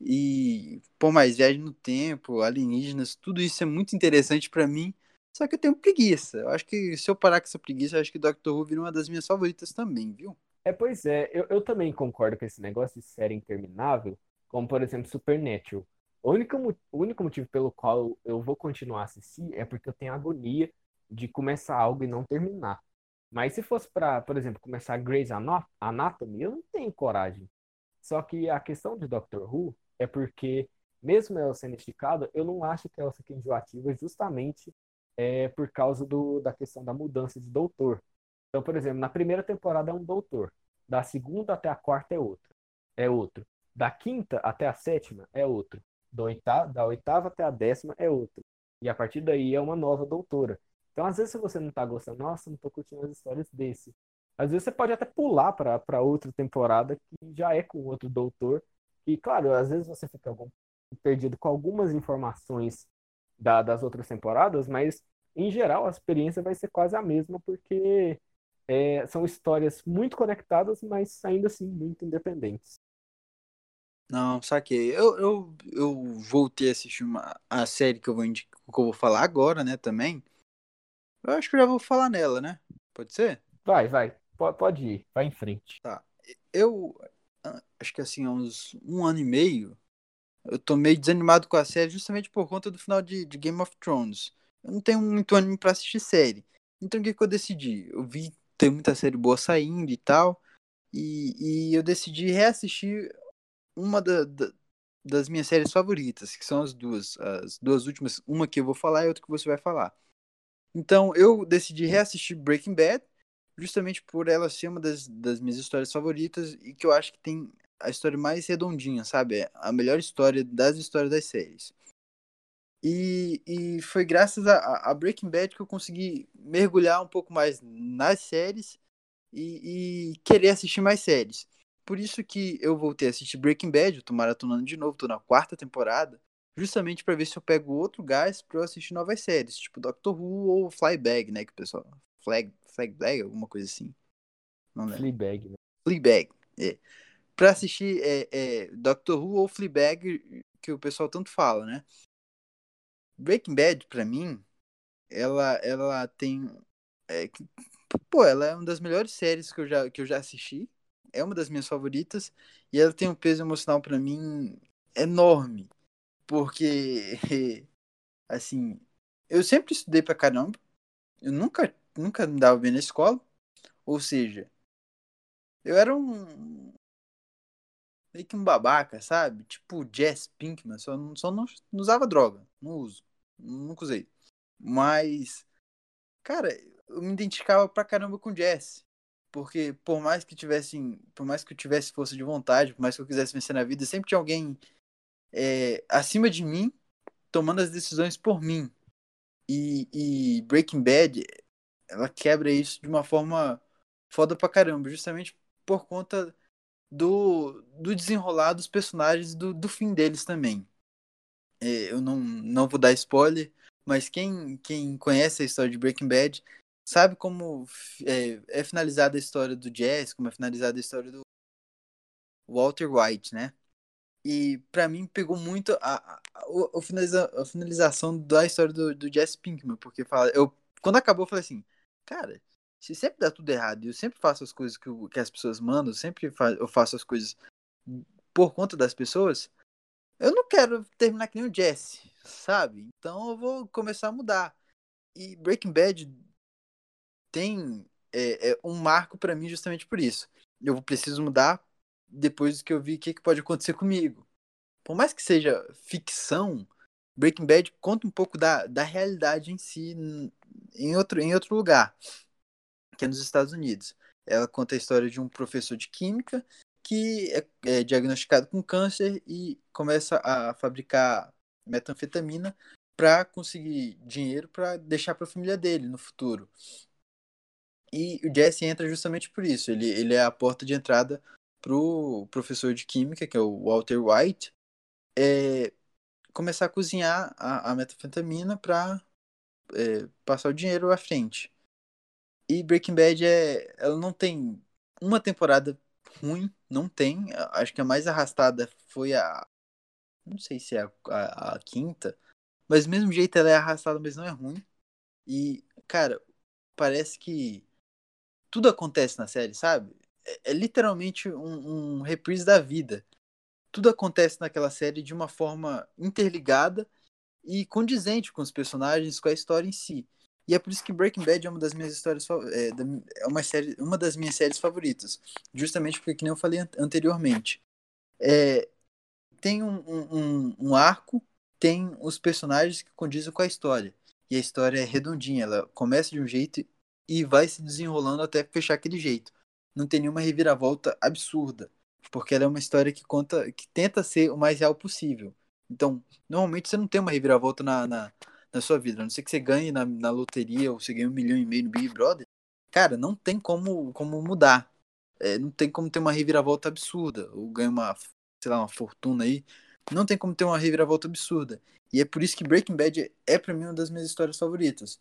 E, por mais viagem no tempo, alienígenas, tudo isso é muito interessante para mim. Só que eu tenho preguiça. Eu acho que se eu parar com essa preguiça, eu acho que Doctor Who vira uma das minhas favoritas também, viu? É, pois é. Eu, eu também concordo com esse negócio de série interminável, como, por exemplo, Supernatural. O único, o único motivo pelo qual eu vou continuar a assistir é porque eu tenho agonia de começar algo e não terminar. Mas se fosse para, por exemplo, começar Grey's Anatomy, eu não tenho coragem. Só que a questão de Doctor Who é porque, mesmo ela sendo esticada, eu não acho que ela fique enjoativa justamente é, por causa do, da questão da mudança de doutor. Então, por exemplo, na primeira temporada é um doutor, da segunda até a quarta é outro, é outro, da quinta até a sétima é outro do oitavo, da oitava até a décima é outra. E a partir daí é uma nova doutora. Então, às vezes, se você não tá gostando, nossa, não tô curtindo as histórias desse. Às vezes você pode até pular para outra temporada que já é com outro doutor. E, claro, às vezes você fica algum, perdido com algumas informações da, das outras temporadas, mas, em geral, a experiência vai ser quase a mesma, porque é, são histórias muito conectadas, mas ainda assim muito independentes. Não, saquei. Eu, eu, eu voltei a assistir uma, a série que eu, vou que eu vou falar agora, né, também. Eu acho que eu já vou falar nela, né? Pode ser? Vai, vai. Pode ir. Vai em frente. Tá. Eu acho que assim, há uns um ano e meio, eu tô meio desanimado com a série justamente por conta do final de, de Game of Thrones. Eu não tenho muito ânimo pra assistir série. Então o que, que eu decidi? Eu vi tem muita série boa saindo e tal. E, e eu decidi reassistir uma da, da, das minhas séries favoritas, que são as duas. As duas últimas, uma que eu vou falar e outra que você vai falar. Então eu decidi reassistir Breaking Bad, justamente por ela ser uma das, das minhas histórias favoritas e que eu acho que tem a história mais redondinha, sabe? É a melhor história das histórias das séries. E, e foi graças a, a Breaking Bad que eu consegui mergulhar um pouco mais nas séries e, e querer assistir mais séries. Por isso que eu voltei a assistir Breaking Bad, eu tô maratonando de novo, tô na quarta temporada, justamente para ver se eu pego outro gás para eu assistir novas séries, tipo Doctor Who ou Flybag, né, que o pessoal Flag, Flagbag, alguma coisa assim. Não lembro. Fleabag, né? Fleabag, é. Pra assistir é, é, Doctor Who ou Fleabag, que o pessoal tanto fala, né? Breaking Bad, pra mim, ela, ela tem. É, pô, ela é uma das melhores séries que eu já, que eu já assisti é uma das minhas favoritas e ela tem um peso emocional para mim enorme, porque [LAUGHS] assim, eu sempre estudei pra caramba, eu nunca nunca me dava bem na escola, ou seja, eu era um meio que um babaca, sabe? Tipo Jess Pinkman, só, só não, não usava droga, não uso, nunca usei. Mas, cara, eu me identificava pra caramba com Jess porque por mais que tivesse, por mais que eu tivesse força de vontade, por mais que eu quisesse vencer na vida, sempre tinha alguém é, acima de mim tomando as decisões por mim. E, e, Breaking Bad, ela quebra isso de uma forma foda pra caramba, justamente por conta do, do desenrolar dos personagens, do, do fim deles também. É, eu não, não vou dar spoiler, mas quem, quem conhece a história de Breaking Bad sabe como é, é, finalizada a história do Jazz, como é finalizada a história do, Walter White, né? E para mim pegou muito a, a, a, finaliza, a, finalização da história do, do Pinkman, porque fala, eu, quando acabou eu falei assim, cara, se sempre dá tudo errado e eu sempre faço as coisas que, que as pessoas mandam, sempre fa eu faço as coisas por conta das pessoas, eu não quero terminar que nem o Jesse, sabe? Então eu vou começar a mudar. E Breaking Bad tem é, é um marco para mim justamente por isso. Eu preciso mudar depois que eu vi o que, que pode acontecer comigo. Por mais que seja ficção, Breaking Bad conta um pouco da, da realidade em si em outro, em outro lugar, que é nos Estados Unidos. Ela conta a história de um professor de química que é, é diagnosticado com câncer e começa a fabricar metanfetamina para conseguir dinheiro para deixar para a família dele no futuro. E o Jesse entra justamente por isso. Ele, ele é a porta de entrada pro professor de química, que é o Walter White, é, começar a cozinhar a, a metanfetamina para é, passar o dinheiro à frente. E Breaking Bad é, ela não tem uma temporada ruim, não tem. Acho que a mais arrastada foi a, não sei se é a, a, a quinta, mas do mesmo jeito ela é arrastada, mas não é ruim. E cara, parece que tudo acontece na série, sabe? É, é literalmente um, um reprise da vida. Tudo acontece naquela série de uma forma interligada e condizente com os personagens, com a história em si. E é por isso que Breaking Bad é uma das minhas histórias é, é uma série, uma das minhas séries favoritas, justamente porque que nem eu falei anteriormente, é, tem um, um, um, arco, tem os personagens que condizem com a história. E a história é redondinha, ela começa de um jeito e vai se desenrolando até fechar aquele jeito. Não tem nenhuma reviravolta absurda, porque ela é uma história que conta, que tenta ser o mais real possível. Então, normalmente você não tem uma reviravolta na, na, na sua vida, a não ser que você ganhe na, na loteria ou você ganhe um milhão e meio no Big Brother. Cara, não tem como, como mudar. É, não tem como ter uma reviravolta absurda, ou ganhar uma, sei lá, uma fortuna aí. Não tem como ter uma reviravolta absurda. E é por isso que Breaking Bad é, é para mim uma das minhas histórias favoritas.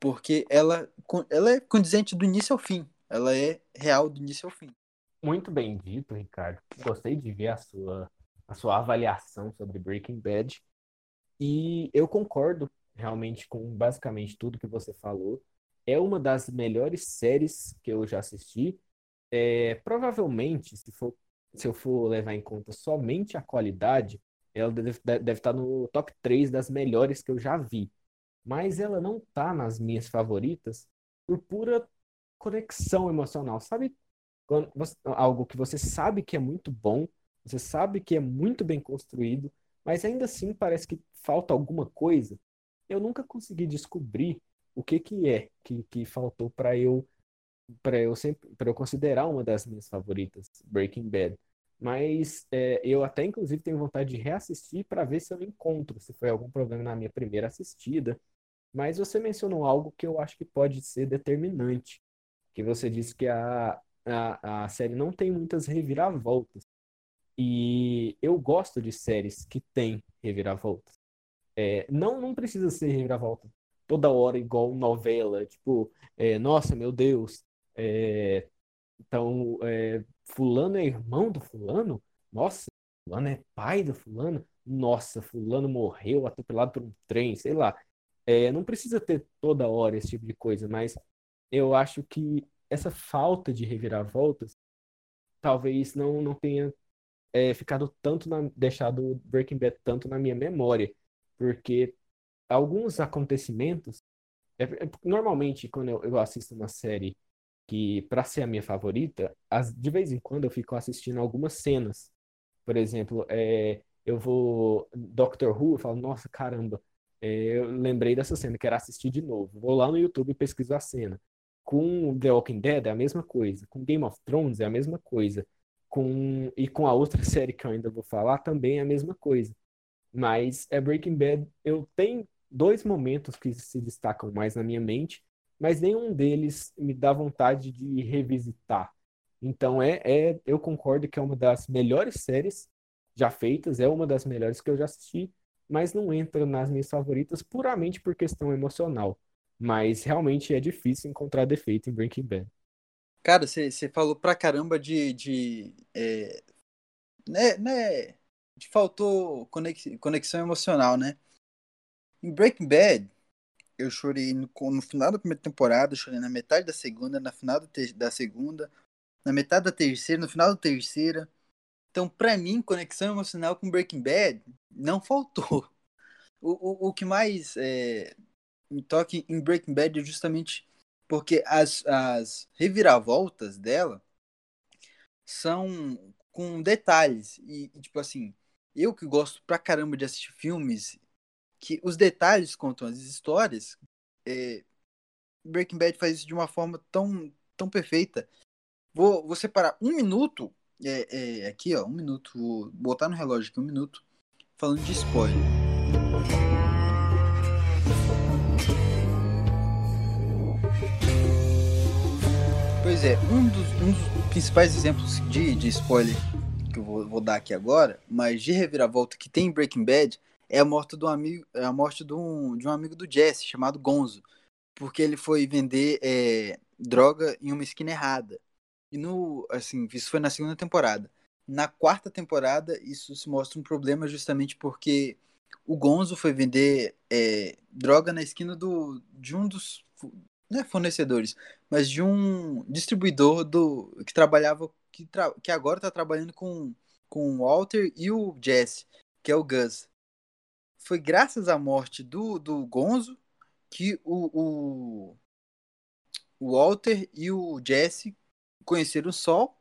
Porque ela, ela é condizente do início ao fim. Ela é real do início ao fim. Muito bem dito, Ricardo. Gostei de ver a sua, a sua avaliação sobre Breaking Bad. E eu concordo realmente com basicamente tudo que você falou. É uma das melhores séries que eu já assisti. É, provavelmente, se, for, se eu for levar em conta somente a qualidade, ela deve, deve estar no top 3 das melhores que eu já vi. Mas ela não está nas minhas favoritas por pura conexão emocional, sabe? Você, algo que você sabe que é muito bom, você sabe que é muito bem construído, mas ainda assim parece que falta alguma coisa. Eu nunca consegui descobrir o que que é que, que faltou para eu para eu sempre para eu considerar uma das minhas favoritas, Breaking Bad. Mas é, eu até inclusive tenho vontade de reassistir para ver se eu encontro, se foi algum problema na minha primeira assistida. Mas você mencionou algo que eu acho que pode ser determinante que você disse que a, a, a série não tem muitas reviravoltas. E eu gosto de séries que têm reviravoltas. É, não, não precisa ser reviravolta toda hora igual novela, tipo, é, nossa, meu Deus, é, então, é, fulano é irmão do fulano? Nossa, fulano é pai do fulano? Nossa, fulano morreu atropelado por um trem, sei lá. É, não precisa ter toda hora esse tipo de coisa, mas eu acho que essa falta de reviravoltas talvez não, não tenha é, ficado tanto na, deixado Breaking Bad tanto na minha memória, porque alguns acontecimentos é, é, normalmente quando eu, eu assisto uma série que para ser a minha favorita, as, de vez em quando eu fico assistindo algumas cenas. Por exemplo, é, eu vou Doctor Who, eu falo, nossa, caramba, é, eu lembrei dessa cena, quero assistir de novo. Vou lá no YouTube e pesquiso a cena. Com The Walking Dead é a mesma coisa. Com Game of Thrones é a mesma coisa. Com... E com a outra [LAUGHS] série que eu ainda vou falar também é a mesma coisa. Mas é Breaking Bad, eu tenho dois momentos que se destacam mais na minha mente, mas nenhum deles me dá vontade de revisitar. Então é, é eu concordo que é uma das melhores séries já feitas, é uma das melhores que eu já assisti, mas não entra nas minhas favoritas puramente por questão emocional. Mas realmente é difícil encontrar defeito em Breaking Bad. Cara, você falou pra caramba de, de é, né, né, faltou conexão emocional, né? Em Breaking Bad, eu chorei no, no final da primeira temporada, chorei na metade da segunda, na final da segunda, na metade da terceira, no final da terceira. Então, para mim, conexão emocional com Breaking Bad não faltou. O, o, o que mais é, me toca em Breaking Bad é justamente porque as, as reviravoltas dela são com detalhes. E, e, tipo assim, eu que gosto pra caramba de assistir filmes, que os detalhes contam as histórias, é, Breaking Bad faz isso de uma forma tão, tão perfeita. Vou, vou separar um minuto, é, é, aqui ó, um minuto, vou botar no relógio aqui um minuto, falando de spoiler. Pois é, um dos, um dos principais exemplos de, de spoiler que eu vou, vou, dar aqui agora, mas de reviravolta que tem em Breaking Bad é a morte do amigo, é a morte de um, de um amigo do Jesse chamado Gonzo, porque ele foi vender é, droga em uma esquina errada. E no, assim, isso foi na segunda temporada. Na quarta temporada, isso se mostra um problema justamente porque o Gonzo foi vender é, droga na esquina do, de um dos não é fornecedores, mas de um distribuidor do que trabalhava que, tra, que agora está trabalhando com com o Walter e o Jesse, que é o Gus. Foi graças à morte do, do Gonzo que o, o, o Walter e o Jesse conheceram o Sol,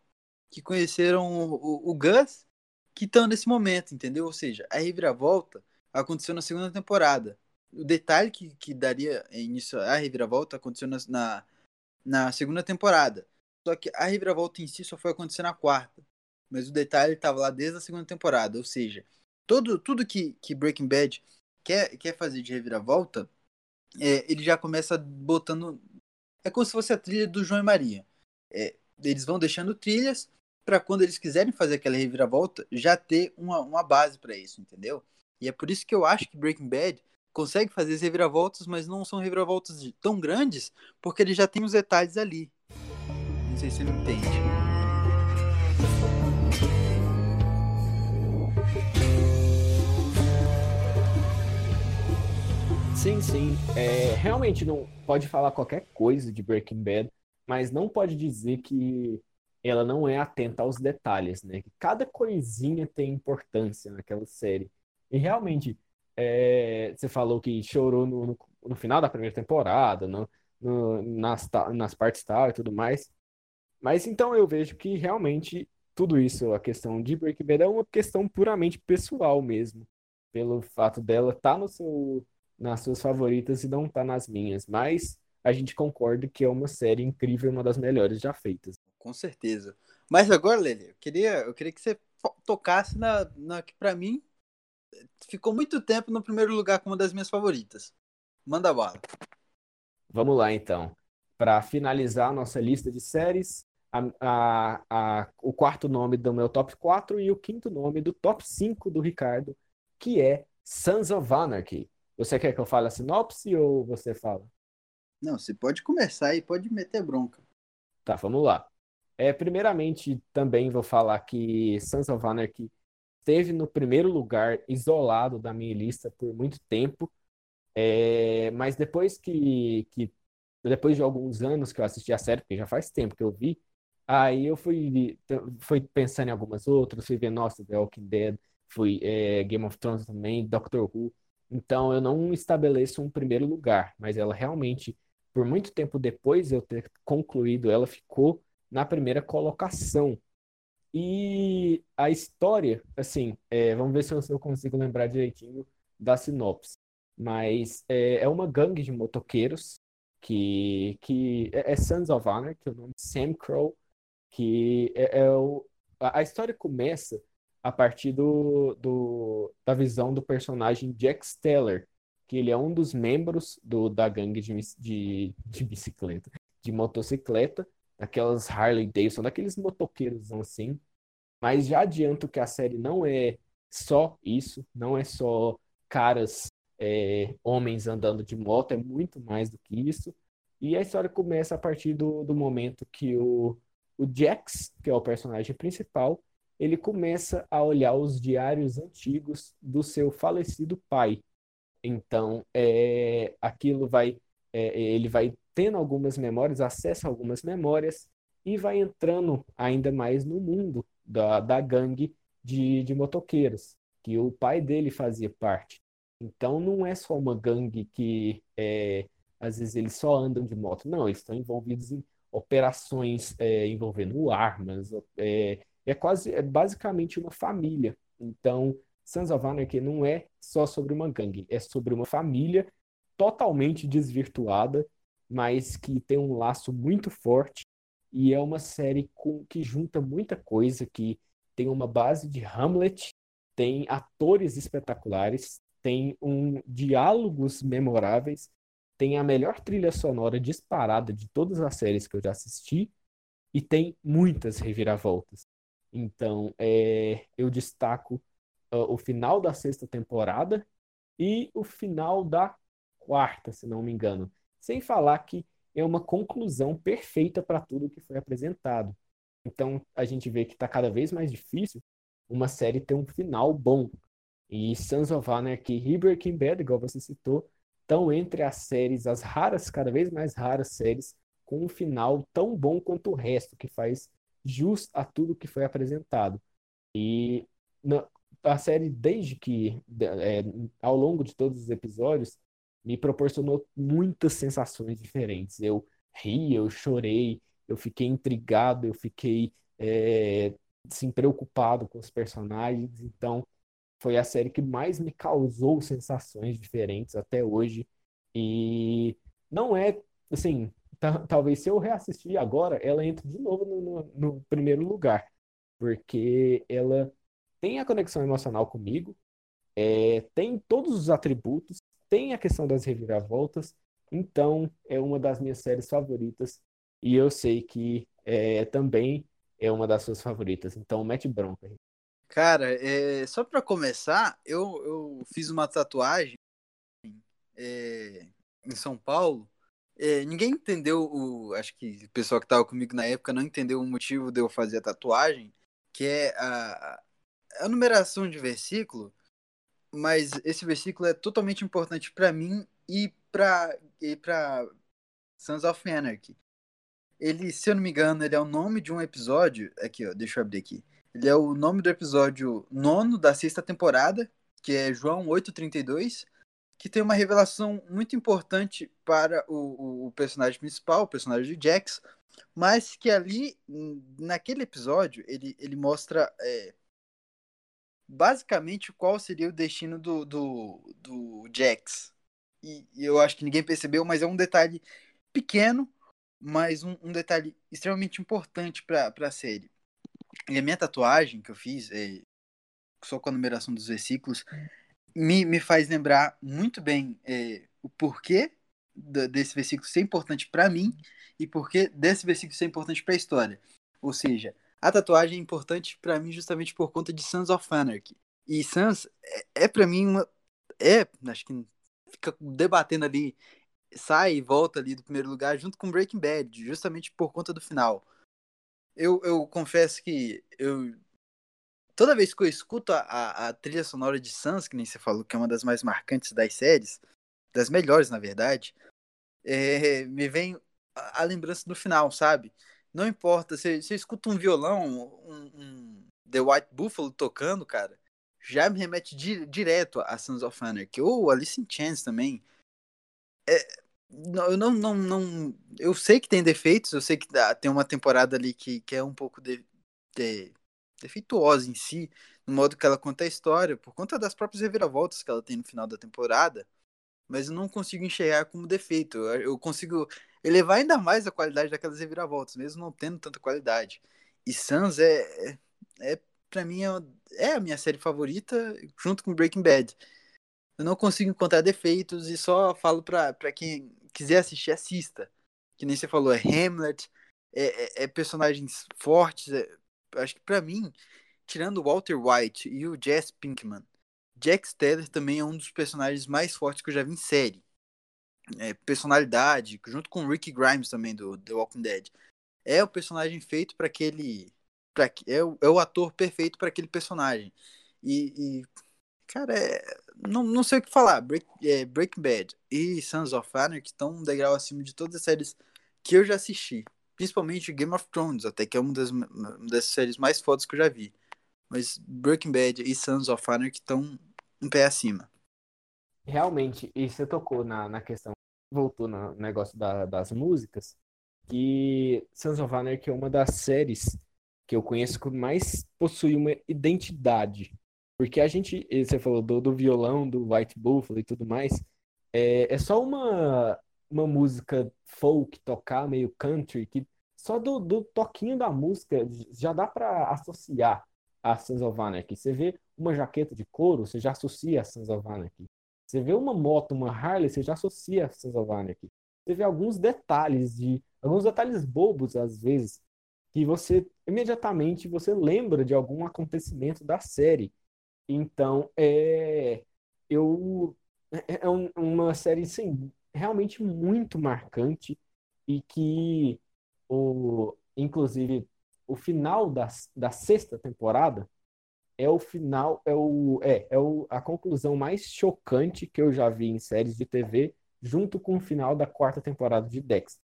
que conheceram o, o, Gus, que estão nesse momento, entendeu? Ou seja, a reviravolta aconteceu na segunda temporada. O detalhe que, que daria início à reviravolta aconteceu na, na segunda temporada. Só que a reviravolta em si só foi acontecer na quarta. Mas o detalhe estava lá desde a segunda temporada. Ou seja, todo, tudo que, que Breaking Bad quer, quer fazer de reviravolta, é, ele já começa botando. É como se fosse a trilha do João e Maria. É, eles vão deixando trilhas para quando eles quiserem fazer aquela reviravolta, já ter uma, uma base para isso, entendeu? E é por isso que eu acho que Breaking Bad consegue fazer as reviravoltas, mas não são reviravoltas tão grandes, porque ele já tem os detalhes ali. Não sei se você me entende. Sim, sim. É, realmente não pode falar qualquer coisa de Breaking Bad, mas não pode dizer que ela não é atenta aos detalhes, né? Que cada coisinha tem importância naquela série. E realmente, é, você falou que chorou no, no, no, final da primeira temporada, no, no, nas, nas partes tal e tudo mais. Mas então eu vejo que realmente tudo isso, a questão de Breaking Bad é uma questão puramente pessoal mesmo. Pelo fato dela estar tá no seu, nas suas favoritas e não estar tá nas minhas. Mas a gente concorda que é uma série incrível, uma das melhores já feitas. Com certeza. Mas agora, Lele, eu queria, eu queria que você tocasse na, na que para mim ficou muito tempo no primeiro lugar como uma das minhas favoritas. Manda bala. Vamos lá, então. Para finalizar a nossa lista de séries, a, a, a, o quarto nome do meu top 4 e o quinto nome do top 5 do Ricardo, que é Sons of Anarchy. Você quer que eu fale a sinopse ou você fala? Não, você pode começar e pode meter bronca. Tá, vamos lá. É, primeiramente, também vou falar que Sons of Anarchy esteve no primeiro lugar, isolado da minha lista por muito tempo. É, mas depois que, que, depois de alguns anos que eu assisti a série, porque já faz tempo que eu vi, aí eu fui, fui pensando em algumas outras, fui ver, nossa, The Walking Dead, fui é, Game of Thrones também, Doctor Who. Então eu não estabeleço um primeiro lugar, mas ela realmente, por muito tempo depois de eu ter concluído, ela ficou na primeira colocação. E a história, assim, é, vamos ver se eu, consigo lembrar direitinho da sinopse. Mas é, é uma gangue de motoqueiros que, que é, é Sons of Honor, que é o nome Sam Crow, que é, é o, a, história começa a partir do, do, da visão do personagem Jack Steller, que ele é um dos membros do, da gangue de, de, de bicicleta, de motocicleta, daquelas Harley Davidson, daqueles motoqueiros assim. Mas já adianto que a série não é só isso, não é só caras, é, homens andando de moto, é muito mais do que isso. E a história começa a partir do, do momento que o, o Jax, que é o personagem principal, ele começa a olhar os diários antigos do seu falecido pai. Então, é, aquilo vai, é, ele vai tendo algumas memórias, acessa algumas memórias e vai entrando ainda mais no mundo da, da gangue de, de motoqueiros, que o pai dele fazia parte. Então, não é só uma gangue que é, às vezes eles só andam de moto, não, eles estão envolvidos em operações é, envolvendo armas, é, é quase, é basicamente uma família. Então, Sons of Anarchy não é só sobre uma gangue, é sobre uma família totalmente desvirtuada, mas que tem um laço muito forte e é uma série com, que junta muita coisa, que tem uma base de Hamlet, tem atores espetaculares, tem um diálogos memoráveis, tem a melhor trilha sonora disparada de todas as séries que eu já assisti e tem muitas reviravoltas. Então, é, eu destaco uh, o final da sexta temporada e o final da quarta, se não me engano. Sem falar que é uma conclusão perfeita para tudo que foi apresentado. Então, a gente vê que está cada vez mais difícil uma série ter um final bom. E Sons of Anarchy e Breaking Bad, igual você citou, estão entre as séries, as raras, cada vez mais raras séries, com um final tão bom quanto o resto, que faz jus a tudo que foi apresentado. E na, a série, desde que, é, ao longo de todos os episódios, me proporcionou muitas sensações diferentes. Eu ri, eu chorei, eu fiquei intrigado, eu fiquei é, assim, preocupado com os personagens. Então, foi a série que mais me causou sensações diferentes até hoje. E não é, assim, talvez se eu reassistir agora, ela entre de novo no, no, no, primeiro lugar, porque ela tem a conexão emocional comigo, é, tem todos os atributos, tem a questão das reviravoltas, então é uma das minhas séries favoritas e eu sei que é, também é uma das suas favoritas. Então, mete bronca. Cara, é, só para começar, eu, eu fiz uma tatuagem é, em São Paulo é, ninguém entendeu o. Acho que o pessoal que estava comigo na época não entendeu o motivo de eu fazer a tatuagem, que é a, a numeração de versículo, mas esse versículo é totalmente importante para mim e para e para Sons of Anarchy. Ele, se eu não me engano, ele é o nome de um episódio. Aqui, ó, deixa eu abrir aqui. Ele é o nome do episódio nono da sexta temporada, que é João 8:32 que tem uma revelação muito importante para o, o, personagem principal, o personagem de Jax, mas que ali, naquele episódio, ele, ele mostra é, basicamente qual seria o destino do, do, do Jax. E, e, eu acho que ninguém percebeu, mas é um detalhe pequeno, mas um, um detalhe extremamente importante para a série. E a minha tatuagem que eu fiz, é, só com a numeração dos versículos, me, me faz lembrar muito bem é, o porquê desse versículo ser importante para mim e porquê desse versículo ser importante para a história. Ou seja, a tatuagem é importante para mim justamente por conta de Sons of Anarchy. E Sons é, é para mim uma. É, acho que fica debatendo ali, sai e volta ali do primeiro lugar junto com Breaking Bad, justamente por conta do final. Eu, eu confesso que eu toda vez que eu escuto a, a, a, trilha sonora de Sans, que nem você falou, que é uma das mais marcantes das séries, das melhores, na verdade, é, me vem a, a, lembrança do final, sabe? Não importa, você, você escuta um violão, um, um, The White Buffalo tocando, cara, já me remete di, direto a Sons of Anarchy, ou Alice in Chains também. É, eu não, não, não. Eu sei que tem defeitos, eu sei que tem uma temporada ali que, que é um pouco de, de defeituosa em si, no modo que ela conta a história, por conta das próprias reviravoltas que ela tem no final da temporada, mas eu não consigo enxergar como defeito. Eu consigo elevar ainda mais a qualidade daquelas reviravoltas, mesmo não tendo tanta qualidade. E Sans é, é, é para mim, é, é a minha série favorita, junto com Breaking Bad. Eu não consigo encontrar defeitos e só falo pra, pra quem quiser assistir, assista. Que nem você falou, é Hamlet, é, é, é personagens fortes, é, acho que para mim, tirando Walter White e o Jess Pinkman, Jack Steller também é um dos personagens mais fortes que eu já vi em série. É, personalidade, junto com Ricky Grimes também do The Walking Dead. É o personagem feito para aquele pra, é, o, é o ator perfeito para aquele personagem. E, e cara, é, não, não sei o que falar. Break, é, Breaking Bad e Sons of Anarchy estão um degrau acima de todas as séries que eu já assisti. Principalmente Game of Thrones, até que é uma das, uma das séries mais fodas que eu já vi. Mas Breaking Bad e Sons of Anarchy estão um pé acima. Realmente, e você tocou na, na questão, voltou no negócio da, das músicas, que Sons of Anarchy é uma das séries que eu conheço que mais possui uma identidade. Porque a gente, você falou do, do violão, do White Buffalo e tudo mais, é, é só uma, uma música folk tocar, meio country, que só do, do toquinho da música já dá para associar a Sons of Anarchy. Você vê uma jaqueta de couro, você já associa a Sons of Anarchy. Você vê uma moto, uma Harley, você já associa a Sons of Anarchy. Você vê alguns detalhes de alguns detalhes bobos às vezes que você imediatamente você lembra de algum acontecimento da série. Então, é eu é, é um, uma série sim, realmente muito marcante e que o inclusive o final da, da sexta temporada é o final, é, o, é, é o, a conclusão mais chocante que eu já vi em séries de TV, junto com o final da quarta temporada de Dexter.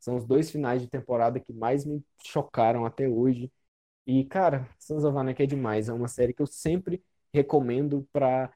São os dois finais de temporada que mais me chocaram até hoje. E, cara, Sons of Anarchy é demais. É uma série que eu sempre recomendo para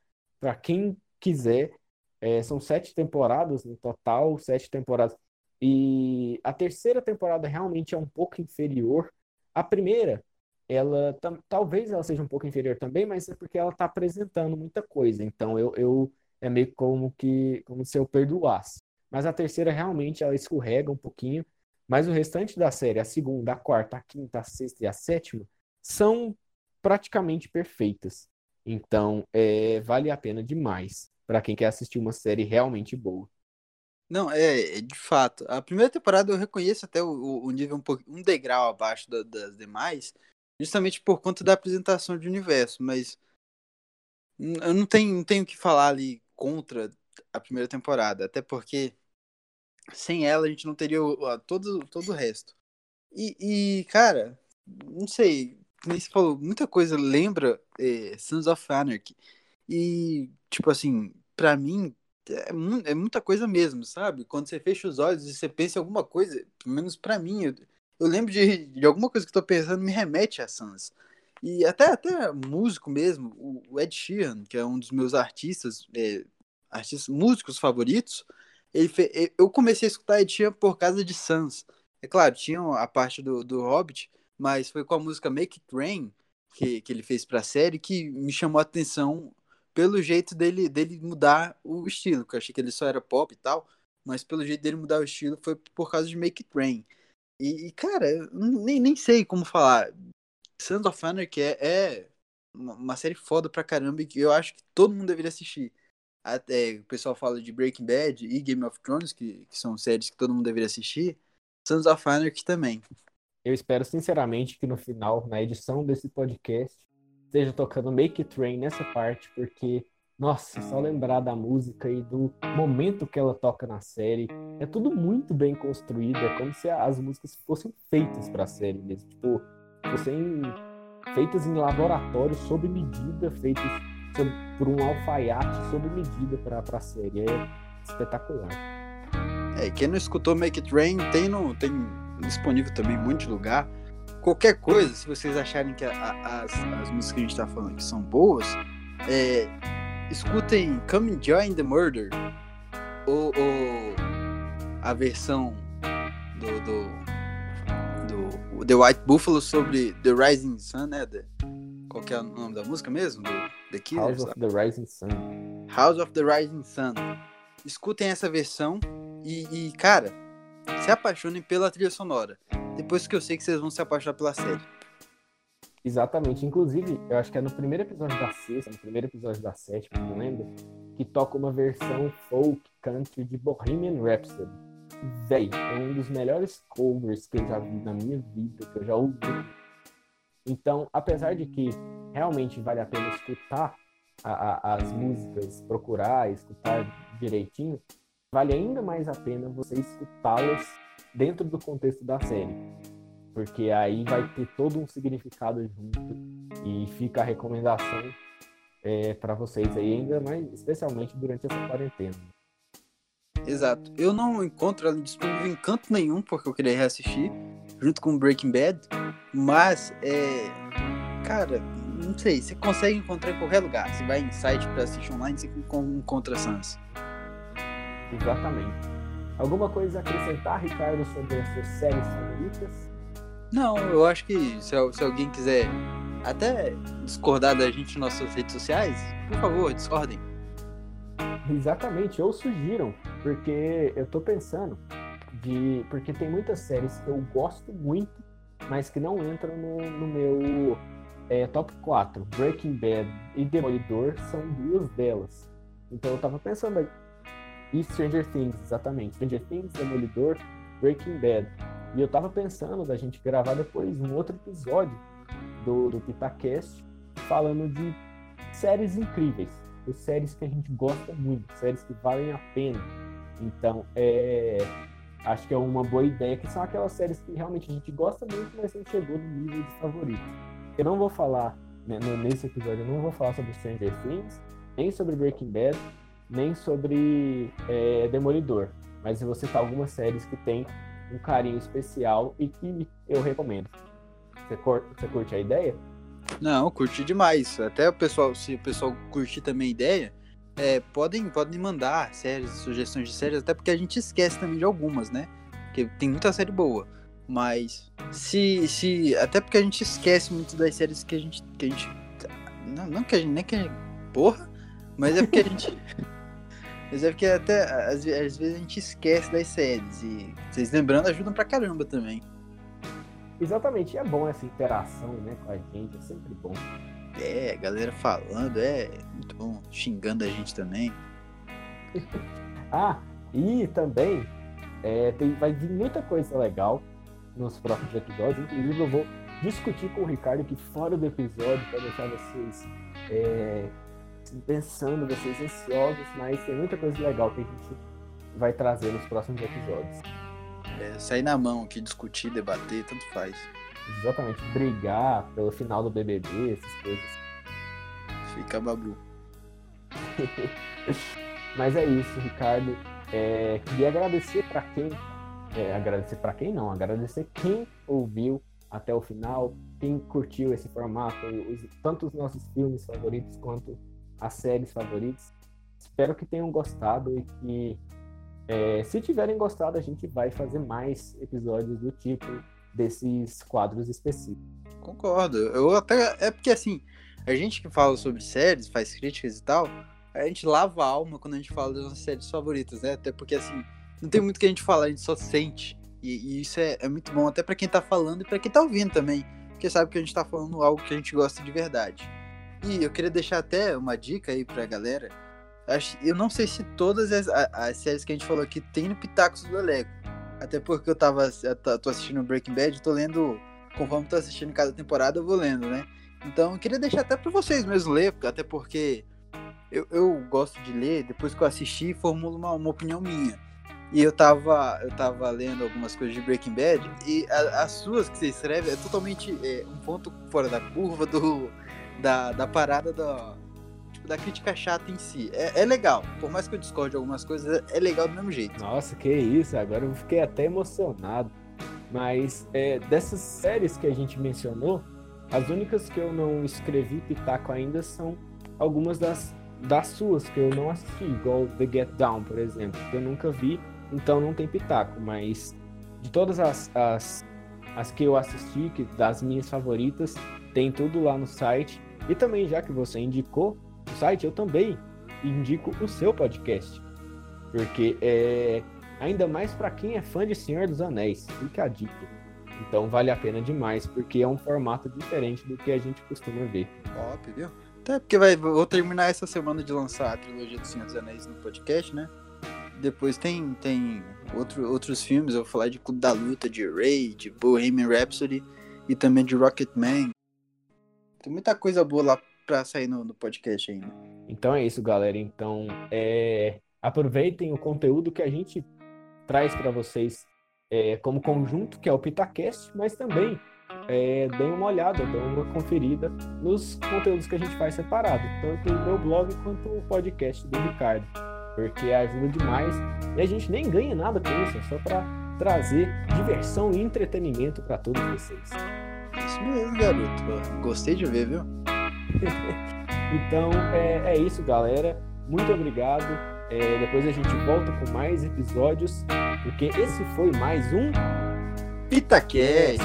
quem quiser. É, são sete temporadas no total, sete temporadas. E a terceira temporada realmente é um pouco inferior a primeira, ela talvez ela seja um pouco inferior também, mas é porque ela está apresentando muita coisa. Então eu, eu é meio como que como se eu perdoasse. Mas a terceira realmente ela escorrega um pouquinho, mas o restante da série, a segunda, a quarta, a quinta, a sexta e a sétima, são praticamente perfeitas. Então, é, vale a pena demais para quem quer assistir uma série realmente boa. Não, é, é, de fato. A primeira temporada eu reconheço até o, o nível um, pouco, um degrau abaixo da, das demais, justamente por conta da apresentação de universo, mas eu não tenho, não tenho que falar ali contra a primeira temporada, até porque sem ela a gente não teria o, todo, todo o resto. E, e, cara, não sei, nem se falou, muita coisa lembra é, Sons of Anarchy. E, tipo assim, pra mim, é, é, muita coisa mesmo, sabe? Quando você fecha os olhos e você pensa em alguma coisa, pelo menos para mim, eu, eu, lembro de, de alguma coisa que eu tô pensando, me remete a Sans. E até, até músico mesmo, o Ed Sheeran, que é um dos meus artistas, é, artistas músicos favoritos, ele fe... eu comecei a escutar Ed Sheeran por causa de Sans. É claro, tinha a parte do, do Hobbit, mas foi com a música Make It Rain, que, que ele fez pra série, que me chamou a atenção pelo jeito dele, dele mudar o estilo, que eu achei que ele só era pop e tal, mas pelo jeito dele mudar o estilo foi por causa de Make It Rain. E, e cara, nem, nem sei como falar. Sons of Anarchy é, é uma série foda pra caramba e que eu acho que todo mundo deveria assistir. Até o pessoal fala de Breaking Bad e Game of Thrones, que, que são séries que todo mundo deveria assistir. Sons of Anarchy também. Eu espero sinceramente que no final, na edição desse podcast, esteja tocando Make It Rain nessa parte, porque, nossa, só lembrar da música e do momento que ela toca na série, é tudo muito bem construído, é como se as músicas fossem feitas para a série mesmo, tipo, fossem feitas em laboratório sob medida, feitas por um alfaiate sob medida para a série, é espetacular. É, quem não escutou Make It Rain tem, no, tem disponível também em muito lugar qualquer coisa, se vocês acharem que a, a, as, as músicas que a gente tá falando aqui são boas, é, escutem Come Join the Murder ou, ou a versão do, do, do, The White Buffalo sobre The Rising Sun, né? The, qual que é o nome da música mesmo? Do, the Killers, House of the Rising Sun. House of the Rising Sun. Escutem essa versão e, e cara, se apaixonem pela trilha sonora depois que eu sei que vocês vão se apaixonar pela série. Exatamente. Inclusive, eu acho que é no primeiro episódio da sexta, no primeiro episódio da sétima, não lembro, que toca uma versão folk country de Bohemian Rhapsody. Véi, é um dos melhores covers que eu já vi na minha vida, que eu já ouvi. Então, apesar de que realmente vale a pena escutar a, a, as músicas, procurar, escutar direitinho, vale ainda mais a pena você escutá-las dentro do contexto da série. porque aí vai ter todo um significado junto e fica a recomendação é, para vocês aí, ainda mais, especialmente durante essa quarentena. Exato. Eu não encontro ela disponível em canto nenhum, porque eu queria reassistir, junto com Breaking Bad, mas, é, cara, não sei, você consegue encontrar em qualquer lugar. Você vai em site para assistir online, você encontra Sans. Exatamente. Alguma coisa a acrescentar, Ricardo, sobre as suas séries favoritas? Não, eu acho que se, se alguém quiser até discordar da gente nas nossas redes sociais, por favor, discordem. Exatamente, ou sugiram, porque eu tô pensando de. Porque tem muitas séries que eu gosto muito, mas que não entram no, no meu é, top 4. Breaking Bad e Demolidor são duas delas. Então eu tava pensando. E Stranger Things, exatamente. Stranger Things, Demolidor, Breaking Bad. E eu tava pensando da gente gravar depois um outro episódio do, do Pitacast falando de séries incríveis, de séries que a gente gosta muito, séries que valem a pena. Então, é, acho que é uma boa ideia, que são aquelas séries que realmente a gente gosta muito, mas não chegou no nível de favorito. Eu não vou falar, né, nesse episódio, eu não vou falar sobre Stranger Things, nem sobre Breaking Bad, nem sobre é, Demolidor. Mas eu vou citar algumas séries que têm um carinho especial e que eu recomendo. Você, cur você curte a ideia? Não, curti demais. Até o pessoal, se o pessoal curtir também a ideia, é, podem, podem mandar séries, sugestões de séries, até porque a gente esquece também de algumas, né? Porque tem muita série boa. Mas se. se até porque a gente esquece muito das séries que a gente. Que a gente não, não que a gente. Nem que a gente, Porra! Mas é porque a gente. [LAUGHS] mas é porque até às, às vezes a gente esquece das séries. E vocês lembrando ajudam pra caramba também. Exatamente, é bom essa interação né, com a gente, é sempre bom. É, galera falando, é muito bom, xingando a gente também. [LAUGHS] ah, e também é, tem, vai vir muita coisa legal nos próximos episódios. Inclusive, eu vou discutir com o Ricardo aqui fora do episódio para deixar vocês é, pensando, vocês ansiosos, mas tem muita coisa legal que a gente vai trazer nos próximos episódios. É, sair na mão aqui, discutir, debater, tanto faz. Exatamente, brigar pelo final do BBB, essas coisas. Fica babu. [LAUGHS] Mas é isso, Ricardo. É, queria agradecer para quem. É, agradecer para quem não, agradecer quem ouviu até o final, quem curtiu esse formato, os, tanto os nossos filmes favoritos quanto as séries favoritas. Espero que tenham gostado e que é, se tiverem gostado, a gente vai fazer mais episódios do tipo desses quadros específicos. Concordo. Eu até. É porque assim, a gente que fala sobre séries, faz críticas e tal, a gente lava a alma quando a gente fala das nossas séries favoritas, né? Até porque assim, não tem muito que a gente fala, a gente só sente. E, e isso é, é, muito bom até para quem tá falando e para quem tá ouvindo também. Porque sabe que a gente tá falando algo que a gente gosta de verdade. E eu queria deixar até uma dica aí pra galera eu não sei se todas as, as séries que a gente falou aqui tem no Pitacos do Lego. Até porque eu tava eu tô assistindo Breaking Bad, tô lendo, conforme tô assistindo cada temporada, eu vou lendo, né? Então eu queria deixar até para vocês mesmo ler, até porque eu, eu gosto de ler, depois que eu assisti, formulo uma, uma opinião minha. E eu tava, eu tava lendo algumas coisas de Breaking Bad e a, as suas que você escreve é totalmente é, um ponto fora da curva do, da, da parada da, da crítica chata em si. É, é legal. Por mais que eu discorde de algumas coisas, é legal do mesmo jeito. Nossa, que isso. Agora eu fiquei até emocionado. Mas é, dessas séries que a gente mencionou, as únicas que eu não escrevi pitaco ainda são algumas das, das suas que eu não assisti, igual The Get Down, por exemplo, que eu nunca vi, então não tem pitaco. Mas de todas as, as, as que eu assisti, que, das minhas favoritas, tem tudo lá no site. E também, já que você indicou, o site, eu também indico o seu podcast. Porque é ainda mais para quem é fã de Senhor dos Anéis, fica a dica. Então vale a pena demais, porque é um formato diferente do que a gente costuma ver. Top, viu? Até porque vai, vou terminar essa semana de lançar a trilogia do Senhor dos Anéis no podcast, né? Depois tem, tem outro, outros filmes, eu vou falar de Clube da Luta, de Ray, de Bohemian Rhapsody e também de Rocketman. Tem muita coisa boa lá para sair no, no, podcast ainda. Então é isso, galera. Então é... aproveitem o conteúdo que a gente traz para vocês é, como conjunto, que é o Pitacast, mas também é, deem uma olhada, deem uma conferida nos conteúdos que a gente faz separado, tanto o meu blog quanto o podcast do Ricardo, porque ajuda demais e a gente nem ganha nada com isso, é só para trazer diversão e entretenimento para todos vocês. Isso mesmo, garoto. Gostei de ver, viu? [LAUGHS] então é, é, isso, galera. Muito obrigado. É, depois a gente volta com mais episódios, porque esse foi mais um Pitacast.